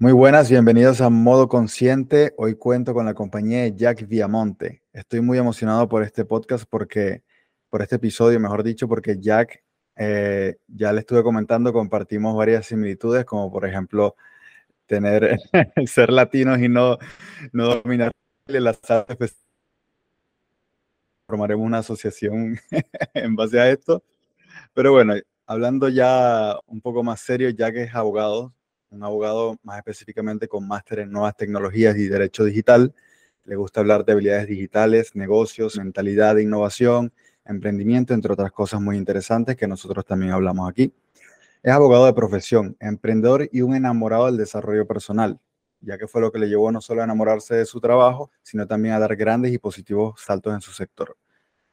Muy buenas, bienvenidos a Modo Consciente. Hoy cuento con la compañía de Jack Viamonte. Estoy muy emocionado por este podcast porque, por este episodio, mejor dicho, porque Jack, eh, ya le estuve comentando, compartimos varias similitudes, como por ejemplo tener, ser latinos y no, no dominar las artes. Formaremos una asociación en base a esto. Pero bueno, hablando ya un poco más serio, Jack es abogado, un abogado más específicamente con máster en nuevas tecnologías y derecho digital. Le gusta hablar de habilidades digitales, negocios, mentalidad de innovación, emprendimiento, entre otras cosas muy interesantes que nosotros también hablamos aquí. Es abogado de profesión, emprendedor y un enamorado del desarrollo personal, ya que fue lo que le llevó no solo a enamorarse de su trabajo, sino también a dar grandes y positivos saltos en su sector.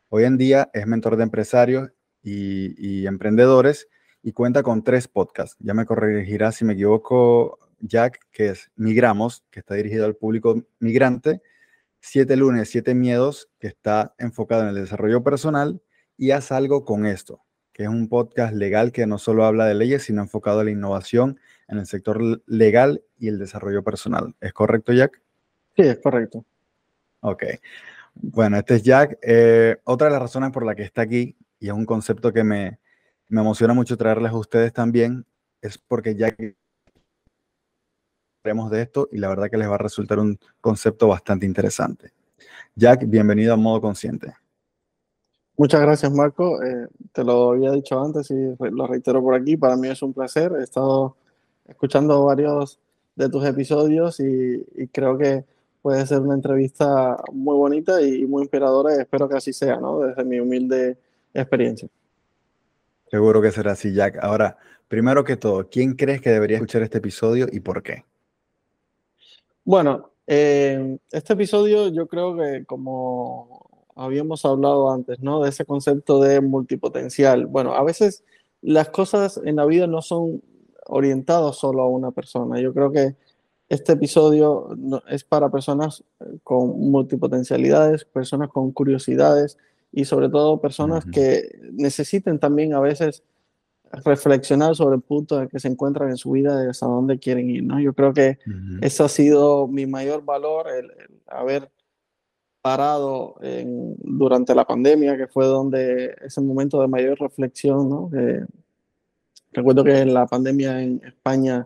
Hoy en día es mentor de empresarios y, y emprendedores y cuenta con tres podcasts. Ya me corregirá si me equivoco, Jack, que es Migramos, que está dirigido al público migrante, Siete lunes, siete miedos, que está enfocado en el desarrollo personal, y Haz algo con esto, que es un podcast legal que no solo habla de leyes, sino enfocado a la innovación en el sector legal y el desarrollo personal. ¿Es correcto, Jack? Sí, es correcto. Ok. Bueno, este es Jack. Eh, otra de las razones por la que está aquí, y es un concepto que me, me emociona mucho traerles a ustedes también, es porque ya que de esto y la verdad que les va a resultar un concepto bastante interesante. Jack, bienvenido a Modo Consciente. Muchas gracias, Marco. Eh, te lo había dicho antes y lo reitero por aquí. Para mí es un placer. He estado escuchando varios de tus episodios y, creo que puede ser una entrevista muy bonita y muy inspiradora espero que así sea, ¿no? Desde mi humilde experiencia. Seguro que será así, Jack. Ahora, primero que todo, ¿quién crees que debería escuchar este episodio y por qué? Bueno, eh, este episodio yo creo que como habíamos hablado antes, ¿no? De ese concepto de multipotencial. Bueno, a veces las cosas en la vida no son orientadas solo a una persona. Yo creo que este episodio es para personas con multipotencialidades, personas con curiosidades, y sobre todo personas que necesiten también a veces reflexionar sobre el punto en que se encuentran en su vida de hasta dónde quieren ir, ¿no? Yo creo que eso ha sido mi mayor valor, el, haber parado durante la pandemia, que fue donde ese momento de mayor reflexión, ¿no? recuerdo que en la pandemia en España,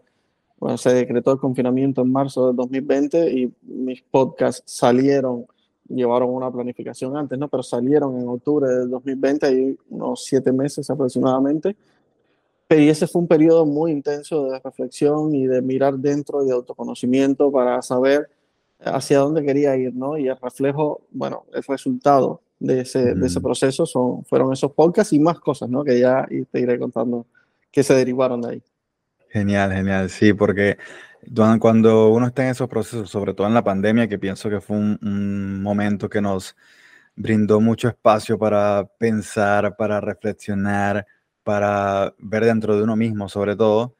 bueno, se decretó el confinamiento en marzo del 2020 y mis podcasts salieron llevaron una planificación antes, ¿no? Pero salieron en octubre del 2020, y unos siete meses aproximadamente. Y ese fue un periodo muy intenso de reflexión y de mirar dentro y de autoconocimiento para saber hacia dónde quería ir, ¿no? Y el reflejo, bueno, el resultado de ese, de ese proceso son, fueron esos podcasts y más cosas, ¿no? Que ya te iré contando que se derivaron de ahí. Genial, genial, sí, porque cuando uno está en esos procesos, sobre todo en la pandemia, que pienso que fue un, momento que nos brindó mucho espacio para pensar, para reflexionar, para ver dentro de uno mismo, sobre todo,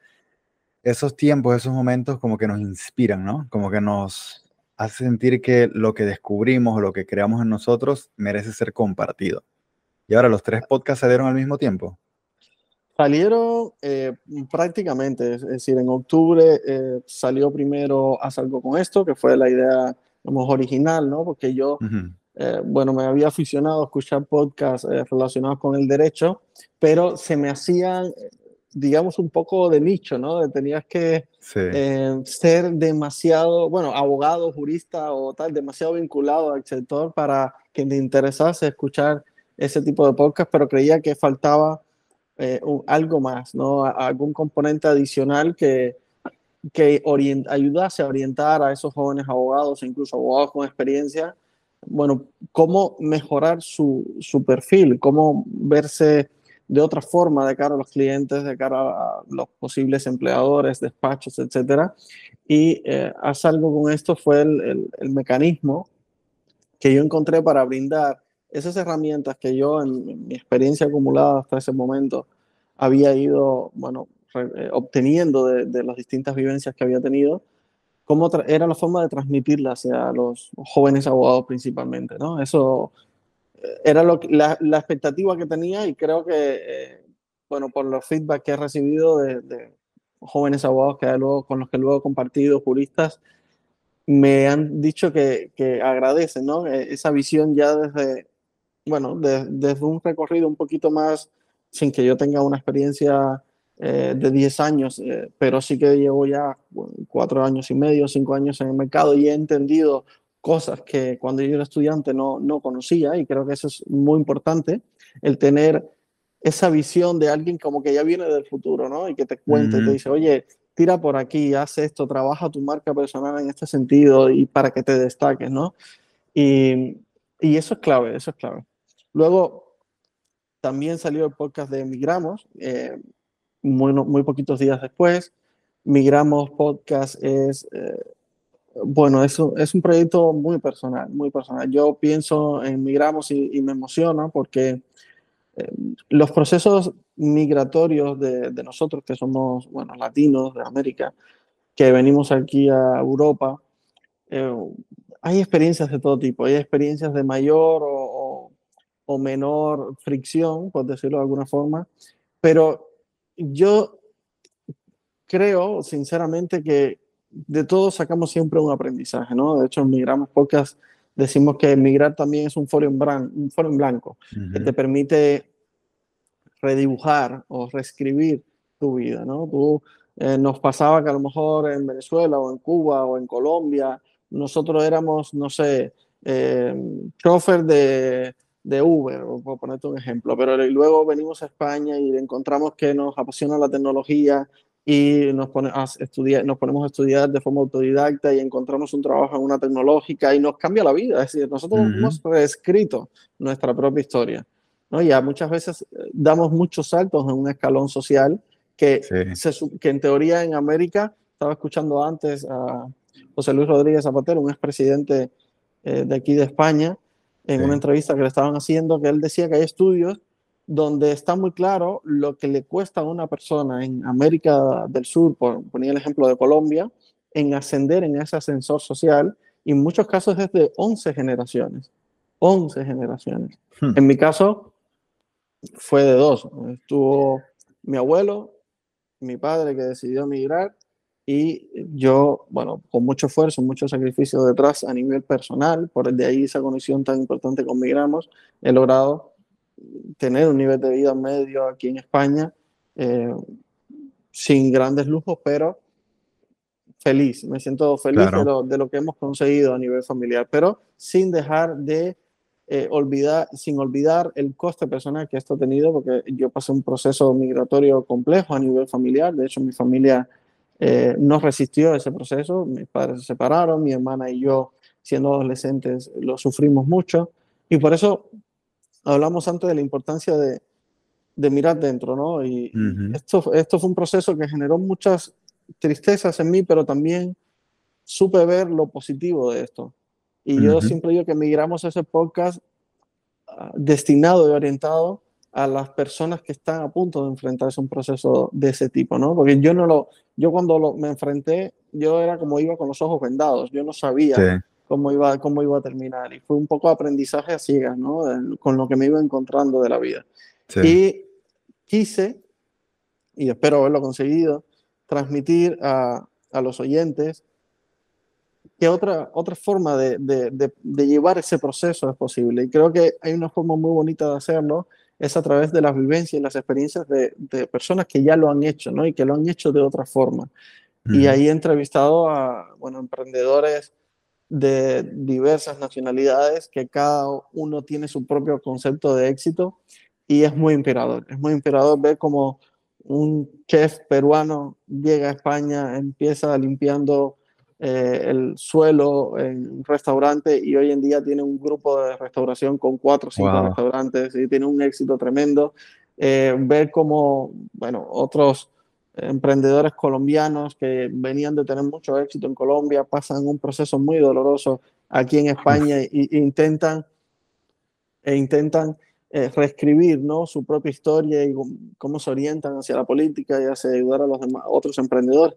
esos tiempos, esos momentos como que nos inspiran, ¿no? Como que nos hace sentir que lo que descubrimos o lo que creamos en nosotros merece ser compartido. Y ahora los tres podcasts se dieron al mismo tiempo. Salieron eh, prácticamente, es decir, en octubre eh, salió primero Haz algo con esto, que fue la idea digamos, original, ¿no? Porque yo, eh, bueno, me había aficionado a escuchar podcasts relacionados con el derecho, pero se me hacían, digamos, un poco de nicho, ¿no? Tenías que ser demasiado, bueno, abogado, jurista o tal, demasiado vinculado al sector para que te interesase escuchar ese tipo de podcast, pero creía que faltaba eh, algo más, ¿no? algún componente adicional que, que ayudase a orientar a esos jóvenes abogados, incluso abogados con experiencia, bueno, cómo mejorar su, su, perfil, cómo verse de otra forma de cara a los clientes, de cara a los posibles empleadores, despachos, etcétera. Y eh, hacer algo con esto fue el, el, mecanismo que yo encontré para brindar esas herramientas que yo en, mi experiencia acumulada hasta ese momento había ido, bueno, eh, obteniendo de, las distintas vivencias que había tenido, cómo era la forma de transmitirlas hacia los jóvenes abogados principalmente, ¿no? Eso eh, era lo, la, la, expectativa que tenía y creo que, eh, bueno, por los feedback que he recibido de, jóvenes abogados que luego, con los que luego he compartido, juristas, me han dicho que, que agradecen ¿no? E, esa visión ya desde, bueno, desde un recorrido un poquito más, sin que yo tenga una experiencia eh, de 10 años, eh, pero sí que llevo ya cuatro años y medio, cinco años en el mercado y he entendido cosas que cuando yo era estudiante no, no conocía y creo que eso es muy importante, el tener esa visión de alguien como que ya viene del futuro, ¿no? Y que te cuente, y te dice, oye, tira por aquí, haz esto, trabaja tu marca personal en este sentido y para que te destaques, ¿no? Y, y eso es clave, eso es clave. Luego, también salió el podcast de Migramos, eh, muy, muy poquitos días después. Migramos Podcast es, eh, bueno, es, es un proyecto muy personal, muy personal. Yo pienso en Migramos y, me emociona porque eh, los procesos migratorios de, de, nosotros, que somos, bueno, latinos de América, que venimos aquí a Europa, hay experiencias de todo tipo. Hay experiencias de mayor o, o, menor fricción, por decirlo de alguna forma, pero yo creo sinceramente que de todo sacamos siempre un aprendizaje, ¿no? De hecho, en Migramos Podcast decimos que migrar también es un foro en, un foro en blanco, que te permite redibujar o reescribir tu vida, ¿no? Tú, eh, nos pasaba que a lo mejor en Venezuela o en Cuba o en Colombia, nosotros éramos, no sé, eh, chofer de, de Uber, por ponerte un ejemplo, pero luego venimos a España y encontramos que nos apasiona la tecnología y nos, pone a estudiar, nos ponemos a estudiar de forma autodidacta y encontramos un trabajo en una tecnológica y nos cambia la vida. Es decir, nosotros hemos reescrito nuestra propia historia. ¿no? Ya muchas veces eh, damos muchos saltos en un escalón social que, que en teoría en América, estaba escuchando antes a José Luis Rodríguez Zapatero, un expresidente eh, de aquí de España, en una entrevista que le estaban haciendo, que él decía que hay estudios donde está muy claro lo que le cuesta a una persona en América del Sur, por, ponía el ejemplo de Colombia, en ascender en ese ascensor social, y en muchos casos es de 11 generaciones. 11 generaciones. Hmm. En mi caso, fue de dos. Estuvo mi abuelo, mi padre que decidió emigrar, y yo, bueno, con mucho esfuerzo, mucho sacrificio detrás a nivel personal, por de ahí esa conexión tan importante con Migramos, he logrado tener un nivel de vida medio aquí en España, eh, sin grandes lujos, pero feliz, me siento feliz de, lo, de, lo, que hemos conseguido a nivel familiar, pero sin dejar de eh, olvidar, sin olvidar el coste personal que esto ha tenido, porque yo pasé un proceso migratorio complejo a nivel familiar, de hecho mi familia eh, no resistió ese proceso, mis padres se separaron, mi hermana y yo, siendo adolescentes, lo sufrimos mucho. Y por eso hablamos antes de la importancia de, de mirar dentro, ¿no? Y esto, esto fue un proceso que generó muchas tristezas en mí, pero también supe ver lo positivo de esto. Y yo siempre digo que migramos ese podcast ah, destinado y orientado a las personas que están a punto de enfrentarse a un proceso de ese tipo, ¿no? Porque yo no lo, yo cuando me enfrenté, yo era como iba con los ojos vendados, yo no sabía cómo, iba, cómo iba a terminar y fue un poco aprendizaje a ciegas, ¿no? Con lo que me iba encontrando de la vida. Y quise, y espero haberlo conseguido, transmitir a, a los oyentes que otra, otra forma de, de, de, de, llevar ese proceso es posible. Y creo que hay una forma muy bonita de hacerlo, es a través de las vivencias y las experiencias de, personas que ya lo han hecho, ¿no? Y que lo han hecho de otra forma. Y ahí he entrevistado a, bueno, emprendedores de diversas nacionalidades, que cada uno tiene su propio concepto de éxito y es muy inspirador. Es muy inspirador ver cómo un chef peruano llega a España, empieza limpiando eh, el suelo en un restaurante y hoy en día tiene un grupo de restauración con cuatro o cinco restaurantes y tiene un éxito tremendo. Eh, ver cómo, bueno, otros emprendedores colombianos que venían de tener mucho éxito en Colombia pasan un proceso muy doloroso aquí en España e, intentan, e intentan eh, reescribir ¿no? su propia historia y cómo se orientan hacia la política y hacia ayudar a los demás, otros emprendedores.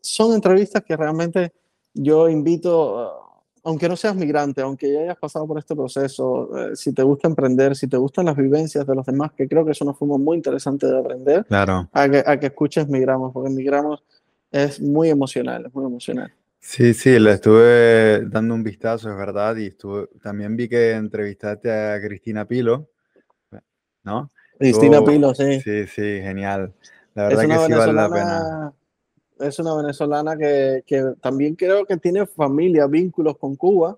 Son entrevistas que realmente yo invito aunque no seas migrante, aunque ya hayas pasado por este proceso, eh, si te gusta emprender, si te gustan las vivencias de los demás, que creo que es una forma muy interesante de aprender, claro. a, que, a que escuches Migramos, porque Migramos es muy emocional, es muy emocional. Sí, sí, le estuve dando un vistazo, es verdad, y estuve, también vi que entrevistaste a Cristina Pilo, ¿no? Cristina Pilo, sí. Sí, sí, genial. La verdad que sí vale la pena es una venezolana que, que, también creo que tiene familia, vínculos con Cuba,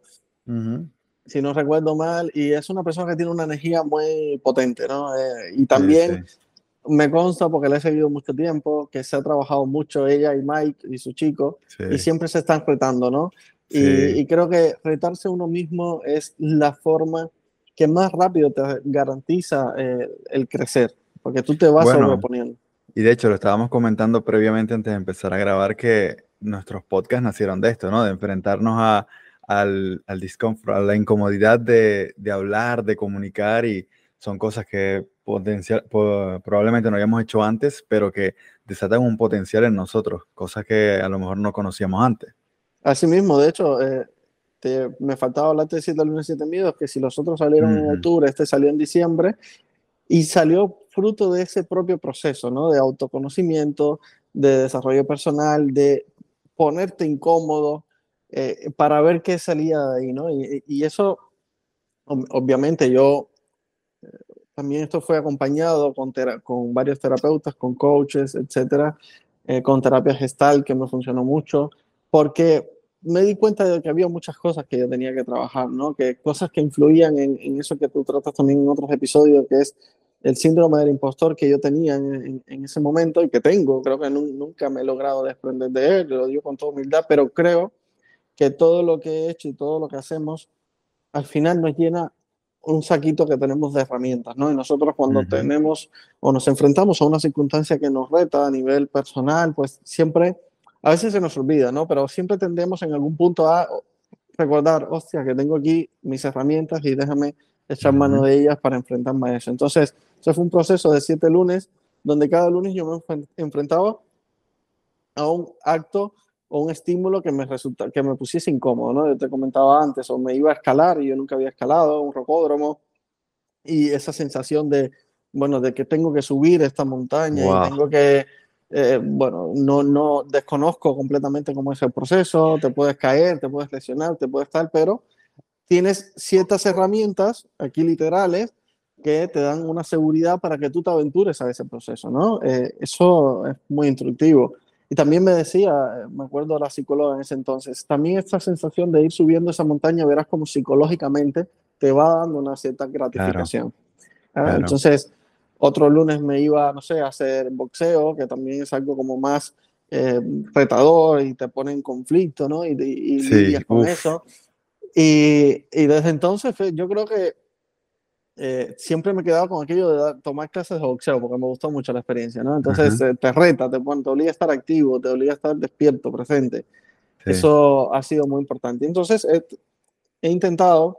si no recuerdo mal, y es una persona que tiene una energía muy potente, ¿no? Eh, y también me consta, porque la he seguido mucho tiempo, que se ha trabajado mucho ella y Mike y su chico, y siempre se están retando, ¿no? Y, y, creo que retarse uno mismo es la forma que más rápido te garantiza eh, el crecer, porque tú te vas sobreponiendo. Y de hecho, lo estábamos comentando previamente antes de empezar a grabar que nuestros podcasts nacieron de esto, ¿no? De enfrentarnos a, al, al discomfort, a la incomodidad de, de, hablar, de comunicar y son cosas que potencial, probablemente no habíamos hecho antes, pero que desatan un potencial en nosotros, cosas que a lo mejor no conocíamos antes. Así mismo, de hecho, eh, me faltaba hablarte de 7 lunes 7 miedos, que si los otros salieron en octubre, este salió en diciembre, y salió fruto de ese propio proceso, ¿no? De autoconocimiento, de desarrollo personal, de ponerte incómodo eh, para ver qué salía de ahí, ¿no? Y, eso, obviamente, yo eh, también esto fue acompañado con, con varios terapeutas, con coaches, etcétera, eh, con terapia gestal que me funcionó mucho, porque me di cuenta de que había muchas cosas que yo tenía que trabajar, ¿no? Que cosas que influían en, en eso que tú tratas también en otros episodios, que es el síndrome del impostor que yo tenía en, ese momento y que tengo. Creo que nunca me he logrado desprender de él, lo digo con toda humildad, pero creo que todo lo que he hecho y todo lo que hacemos al final nos llena un saquito que tenemos de herramientas, ¿no? Y nosotros cuando tenemos o nos enfrentamos a una circunstancia que nos reta a nivel personal, pues siempre, a veces se nos olvida, ¿no? Pero siempre tendemos en algún punto a recordar, hostia, que tengo aquí mis herramientas y déjame echar mano de ellas para enfrentarme a eso. Entonces, eso fue un proceso de siete lunes, donde cada lunes yo me enfrentaba a un acto o un estímulo que me resulta, que me pusiese incómodo, ¿no? Yo te comentaba antes, o me iba a escalar y yo nunca había escalado, un rocódromo, y esa sensación de, bueno, de que tengo que subir esta montaña y tengo que, eh, bueno, no, no desconozco completamente cómo es el proceso, te puedes caer, te puedes lesionar, te puedes estar, pero tienes ciertas herramientas, aquí literales, que te dan una seguridad para que tú te aventures a ese proceso, ¿no? Eh, eso es muy instructivo. Y también me decía, eh, me acuerdo la psicóloga en ese entonces, también esta sensación de ir subiendo esa montaña, verás como psicológicamente te va dando una cierta gratificación. Ah, entonces, otro lunes me iba, no sé, a hacer boxeo, que también es algo como más eh, retador y te pone en conflicto, ¿no? Y, y, con eso. Y, y, desde entonces yo creo que eh, siempre me he quedado con aquello de tomar clases de boxeo porque me gustó mucho la experiencia, ¿no? Entonces eh, te reta, te, pone, te obliga a estar activo, te obliga a estar despierto, presente. Eso ha sido muy importante. Entonces he, intentado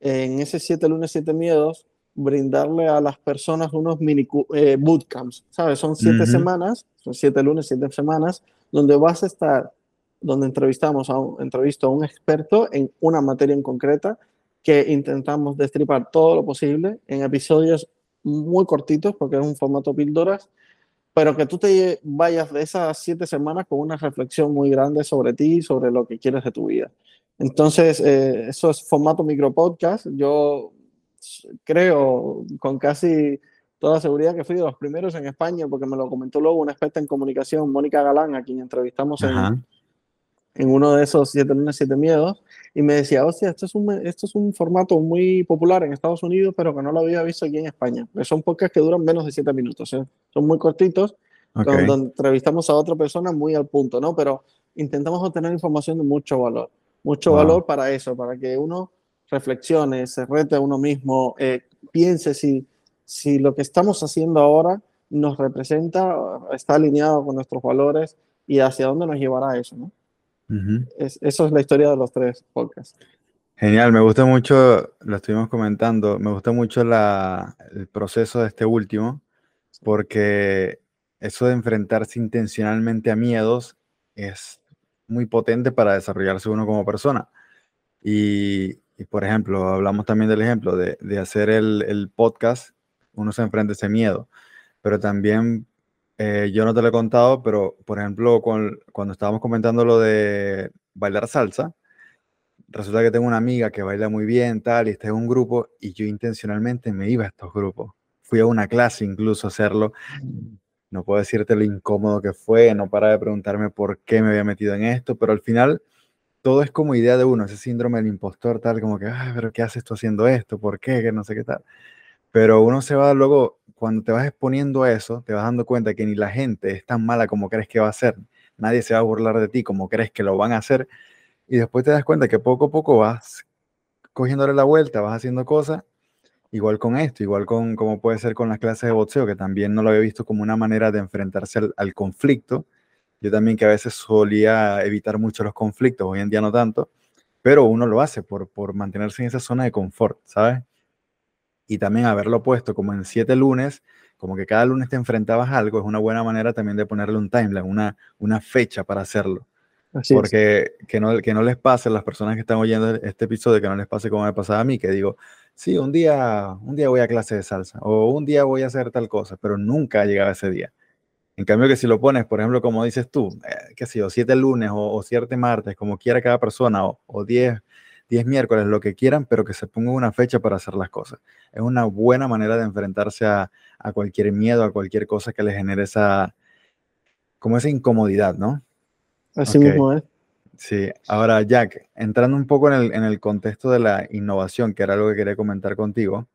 en ese siete lunes, siete miedos, brindarle a las personas unos mini eh, bootcamps, ¿sabes? Son siete semanas, son siete lunes, siete semanas, donde vas a estar donde entrevistamos a un, entrevisto a un experto en una materia en concreta que intentamos destripar todo lo posible en episodios muy cortitos porque es un formato píldoras, pero que tú te vayas de esas siete semanas con una reflexión muy grande sobre ti, sobre lo que quieres de tu vida. Entonces, eh, eso es formato micro podcast. Yo creo con casi toda seguridad que fui de los primeros en España, porque me lo comentó luego una experta en comunicación, Mónica Galán, a quien entrevistamos en, en uno de esos siete lunes, siete miedos, y me decía, hostia, esto es, un, esto es un formato muy popular en Estados Unidos, pero que no lo había visto aquí en España. Son podcasts que duran menos de siete minutos, ¿eh? son muy cortitos, donde entrevistamos a otra persona muy al punto, ¿no? Pero intentamos obtener información de mucho valor, mucho valor para eso, para que uno reflexione, se rete a uno mismo, eh, piense si, si lo que estamos haciendo ahora nos representa, está alineado con nuestros valores y hacia dónde nos llevará eso, ¿no? eso es la historia de los tres podcasts. Genial, me gusta mucho, lo estuvimos comentando, me gusta mucho la, el proceso de este último, porque eso de enfrentarse intencionalmente a miedos es muy potente para desarrollarse uno como persona. Y, por ejemplo, hablamos también del ejemplo de, de hacer el, el, podcast, uno se enfrenta a ese miedo, pero también, eh, yo no te lo he contado, pero por ejemplo, cuando estábamos comentando lo de bailar salsa, resulta que tengo una amiga que baila muy bien, tal, y está en un grupo, y yo intencionalmente me iba a estos grupos. Fui a una clase incluso a hacerlo. No puedo decirte lo incómodo que fue, no para de preguntarme por qué me había metido en esto, pero al final todo es como idea de uno, ese síndrome del impostor, tal, como que, ay, pero ¿qué haces tú haciendo esto? ¿Por qué? Que no sé qué tal. Pero uno se va luego, cuando te vas exponiendo a eso, te vas dando cuenta que ni la gente es tan mala como crees que va a ser. Nadie se va a burlar de ti como crees que lo van a hacer y después te das cuenta que poco a poco vas cogiéndole la vuelta, vas haciendo cosas, igual con esto, igual con como puede ser con las clases de boxeo, que también no lo había visto como una manera de enfrentarse al, conflicto. Yo también que a veces solía evitar mucho los conflictos, hoy en día no tanto, pero uno lo hace por, por mantenerse en esa zona de confort, ¿sabes? Y también haberlo puesto como en siete lunes, como que cada lunes te enfrentabas a algo, es una buena manera también de ponerle un timeline, una, una fecha para hacerlo porque que no, que no les pase a las personas que están oyendo este episodio, que no les pase como me pasaba a mí, que digo, sí, un día, un día voy a clase de salsa o un día voy a hacer tal cosa, pero nunca ha llegado ese día. En cambio que si lo pones, por ejemplo, como dices tú, eh, qué sé yo, siete lunes o, o siete martes, como quiera cada persona, o, o diez, diez miércoles, lo que quieran, pero que se ponga una fecha para hacer las cosas. Es una buena manera de enfrentarse a, a cualquier miedo, a cualquier cosa que le genere esa, como esa incomodidad, ¿no? Así mismo es. Sí, ahora Jack, entrando un poco en el, en el, contexto de la innovación, que era algo que quería comentar contigo,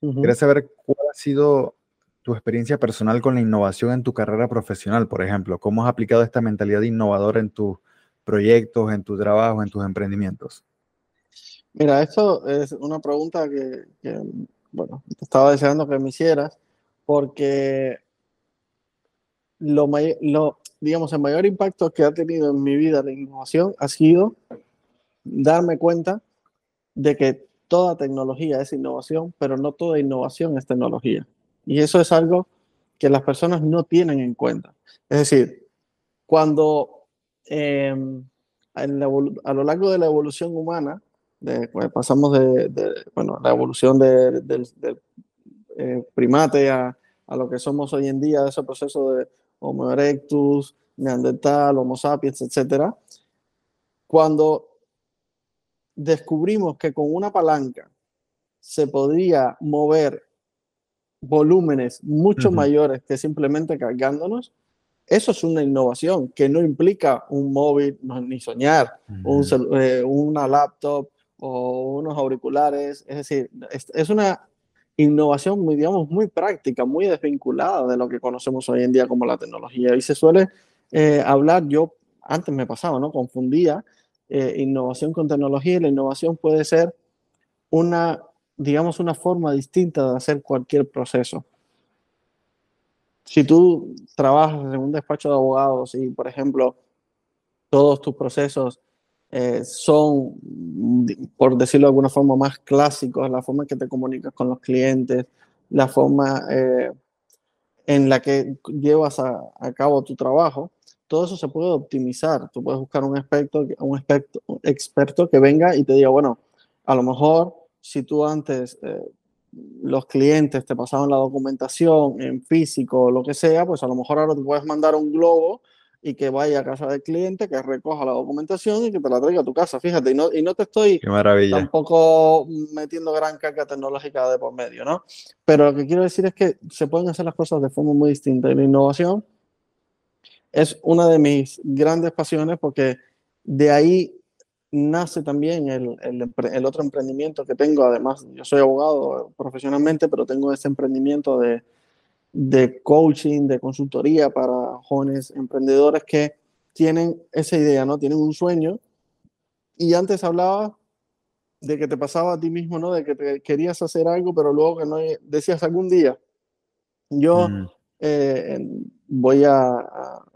quería saber cuál ha sido tu experiencia personal con la innovación en tu carrera profesional, por ejemplo. ¿Cómo has aplicado esta mentalidad innovadora en tus proyectos, en tu trabajo, en tus emprendimientos? Mira, esto es una pregunta que, bueno, estaba deseando que me hicieras, porque lo, lo, digamos, el mayor impacto que ha tenido en mi vida la innovación ha sido darme cuenta de que toda tecnología es innovación, pero no toda innovación es tecnología. Y eso es algo que las personas no tienen en cuenta. Es decir, cuando em, a lo largo de la evolución humana, de, pues, pasamos de, bueno, la evolución del eh, primate a, a, lo que somos hoy en día, ese proceso de Homo erectus, Neandertal, Homo sapiens, etc. Cuando descubrimos que con una palanca se podía mover volúmenes mucho mayores que simplemente cargándonos, eso es una innovación que no implica un móvil ni soñar, eh, una laptop o unos auriculares. Es decir, es una innovación muy, digamos, muy práctica, muy desvinculada de lo que conocemos hoy en día como la tecnología. Y se suele eh, hablar, yo antes me pasaba, ¿no? Confundía eh, innovación con tecnología y la innovación puede ser una, digamos, una forma distinta de hacer cualquier proceso. Si tú trabajas en un despacho de abogados y, por ejemplo, todos tus procesos eh, son, por decirlo de alguna forma, más clásicos, la forma en que te comunicas con los clientes, la forma eh, en la que llevas a, cabo tu trabajo, todo eso se puede optimizar. Tú puedes buscar un un experto que venga y te diga, bueno, a lo mejor si tú antes eh, los clientes te pasaban la documentación en físico o lo que sea, pues a lo mejor ahora te puedes mandar un globo y que vaya a casa del cliente, que recoja la documentación y que te la traiga a tu casa. Fíjate, y no, y no te estoy tampoco metiendo gran carga tecnológica de por medio, ¿no? Pero lo que quiero decir es que se pueden hacer las cosas de forma muy distinta. Y la innovación es una de mis grandes pasiones porque de ahí nace también el, el, el otro emprendimiento que tengo. Además, yo soy abogado profesionalmente, pero tengo este emprendimiento de de coaching, de consultoría para jóvenes emprendedores que tienen esa idea, ¿no? Tienen un sueño. Y antes hablaba de que te pasaba a ti mismo, ¿no? De que te querías hacer algo, pero luego que no decías algún día. Yo mm. eh, voy a,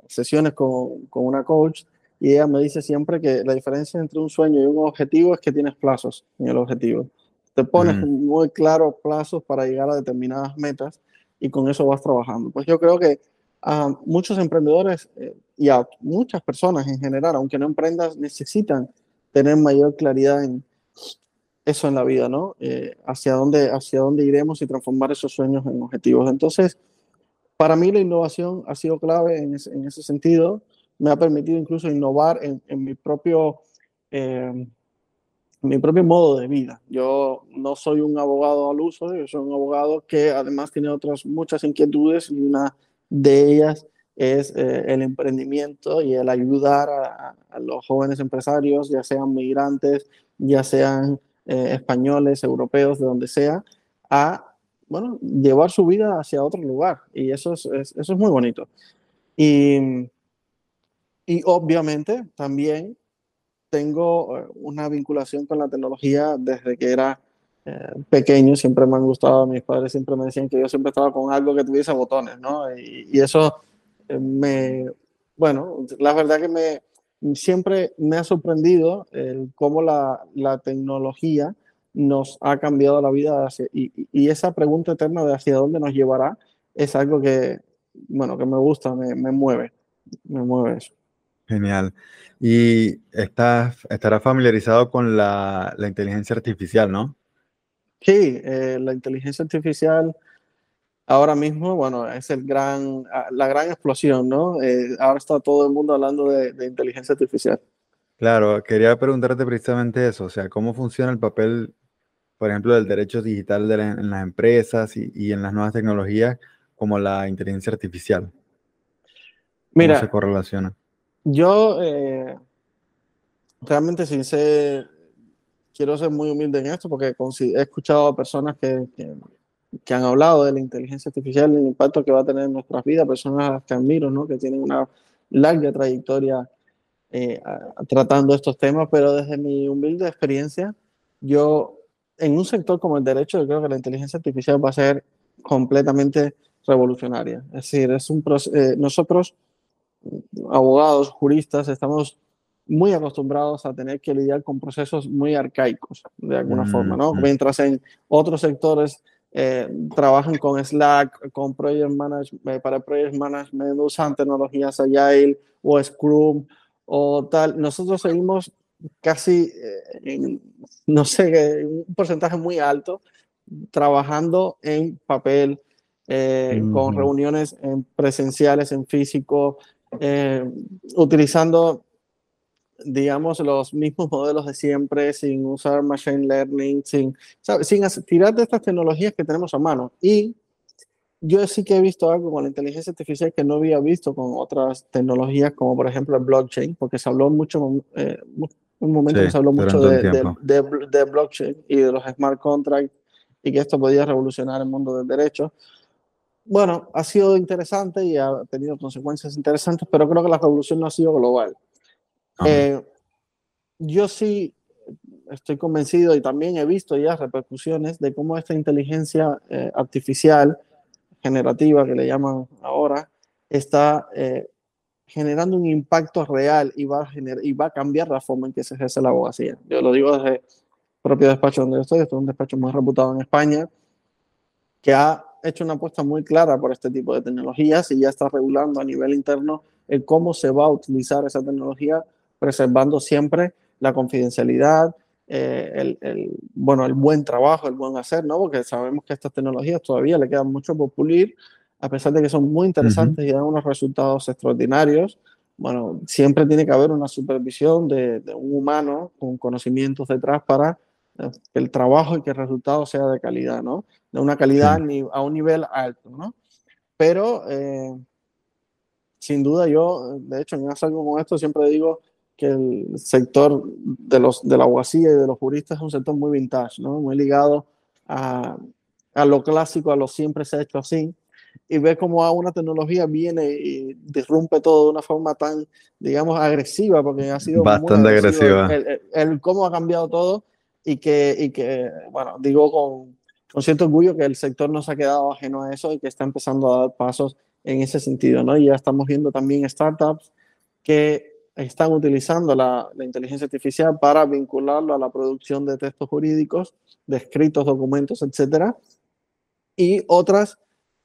sesiones con, con, una coach y ella me dice siempre que la diferencia entre un sueño y un objetivo es que tienes plazos en el objetivo. Te pones mm. muy claros plazos para llegar a determinadas metas y con eso vas trabajando. Pues yo creo que a muchos emprendedores eh, y a muchas personas en general, aunque no emprendas, necesitan tener mayor claridad en, eso en la vida, ¿no? Eh, hacia, dónde, hacia dónde iremos y transformar esos sueños en objetivos. Entonces, para mí la innovación ha sido clave en ese, en ese sentido. Me ha permitido incluso innovar en, en mi propio... Eh, mi propio modo de vida. Yo no soy un abogado al uso, yo soy un abogado que además tiene otras muchas inquietudes y una de ellas es eh, el emprendimiento y el ayudar a, los jóvenes empresarios, ya sean migrantes, ya sean eh, españoles, europeos, de donde sea, a bueno, llevar su vida hacia otro lugar. Y eso es, eso es muy bonito. Y, y obviamente también tengo eh, una vinculación con la tecnología desde que era eh, pequeño, siempre me han gustado, mis padres siempre me decían que yo siempre estaba con algo que tuviese botones, ¿no? Y, eso eh, me, bueno, la verdad que me, siempre me ha sorprendido el cómo la, la, tecnología nos ha cambiado la vida y, y, esa pregunta eterna de hacia dónde nos llevará es algo que, bueno, que me gusta, me, me mueve, me mueve eso. Genial. Y estás, estarás familiarizado con la, la inteligencia artificial, ¿no? Sí, eh, la inteligencia artificial ahora mismo, bueno, es el gran, ah, la gran explosión, ¿no? Eh, ahora está todo el mundo hablando de, de, inteligencia artificial. Claro, quería preguntarte precisamente eso, o sea, ¿cómo funciona el papel, por ejemplo, del derecho digital de en las empresas y, y, en las nuevas tecnologías como la inteligencia artificial? ¿Cómo Mira, se correlaciona? Yo eh, realmente sin ser, quiero ser muy humilde en esto porque he escuchado a personas que, que, han hablado de la inteligencia artificial el impacto que va a tener en nuestras vidas, personas que admiro, ¿no? que tienen una larga trayectoria eh, tratando estos temas, pero desde mi humilde experiencia, yo en un sector como el derecho, yo creo que la inteligencia artificial va a ser completamente revolucionaria. Es decir, es un eh, nosotros abogados, juristas, estamos muy acostumbrados a tener que lidiar con procesos muy arcaicos, de alguna mm, forma, ¿no? Mm. Mientras en otros sectores eh, trabajan con Slack, con Project Management, eh, para Project Management usan tecnologías Agile o Scrum o tal. Nosotros seguimos casi, eh, en, no sé, un porcentaje muy alto trabajando en papel, con reuniones en presenciales, en físico, eh, utilizando, digamos, los mismos modelos de siempre, sin usar machine learning, sin, sin tirar de estas tecnologías que tenemos a mano. Y yo sí que he visto algo con la inteligencia artificial que no había visto con otras tecnologías, como por ejemplo el blockchain, porque se habló mucho, eh, un momento que se habló mucho de, de, de, blockchain y de los smart contracts y que esto podía revolucionar el mundo del derecho bueno, ha sido interesante y ha tenido consecuencias interesantes, pero creo que la revolución no ha sido global. Eh, yo sí estoy convencido y también he visto ya repercusiones de cómo esta inteligencia eh, artificial generativa que le llaman ahora está eh, generando un impacto real y va, a y va a cambiar la forma en que se ejerce la abogacía. Yo lo digo desde el propio despacho donde yo estoy, esto es un despacho muy reputado en España, que ha hecho una apuesta muy clara por este tipo de tecnologías y ya está regulando a nivel interno el cómo se va a utilizar esa tecnología, preservando siempre la confidencialidad, eh, el, el, bueno, el buen trabajo, el buen hacer, ¿no? Porque sabemos que estas tecnologías todavía le quedan mucho por pulir, a pesar de que son muy interesantes y dan unos resultados extraordinarios. Bueno, siempre tiene que haber una supervisión de, de un humano con conocimientos detrás para que el trabajo y que el resultado sea de calidad, ¿no? De una calidad a un nivel alto, ¿no? Pero, eh, sin duda, yo, de hecho, en algo como esto siempre digo que el sector de, los, de la abogacía y de los juristas es un sector muy vintage, ¿no? Muy ligado a, a lo clásico, a lo siempre se ha hecho así, y ve cómo una tecnología viene y disrumpe todo de una forma tan, digamos, agresiva, porque ha sido bastante agresiva. el, cómo ha cambiado todo y que, y que bueno, digo con, con, cierto orgullo que el sector no se ha quedado ajeno a eso y que está empezando a dar pasos en ese sentido, ¿no? Y ya estamos viendo también startups que están utilizando la, la inteligencia artificial para vincularlo a la producción de textos jurídicos, de escritos, documentos, etcétera, y otras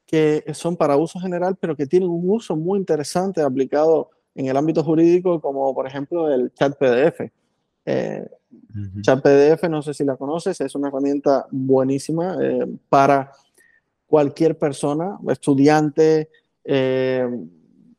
que son para uso general, pero que tienen un uso muy interesante aplicado en el ámbito jurídico, como por ejemplo el chat PDF. Eh, ChatPDF, no sé si la conoces, es una herramienta buenísima eh, para cualquier persona, estudiante, eh,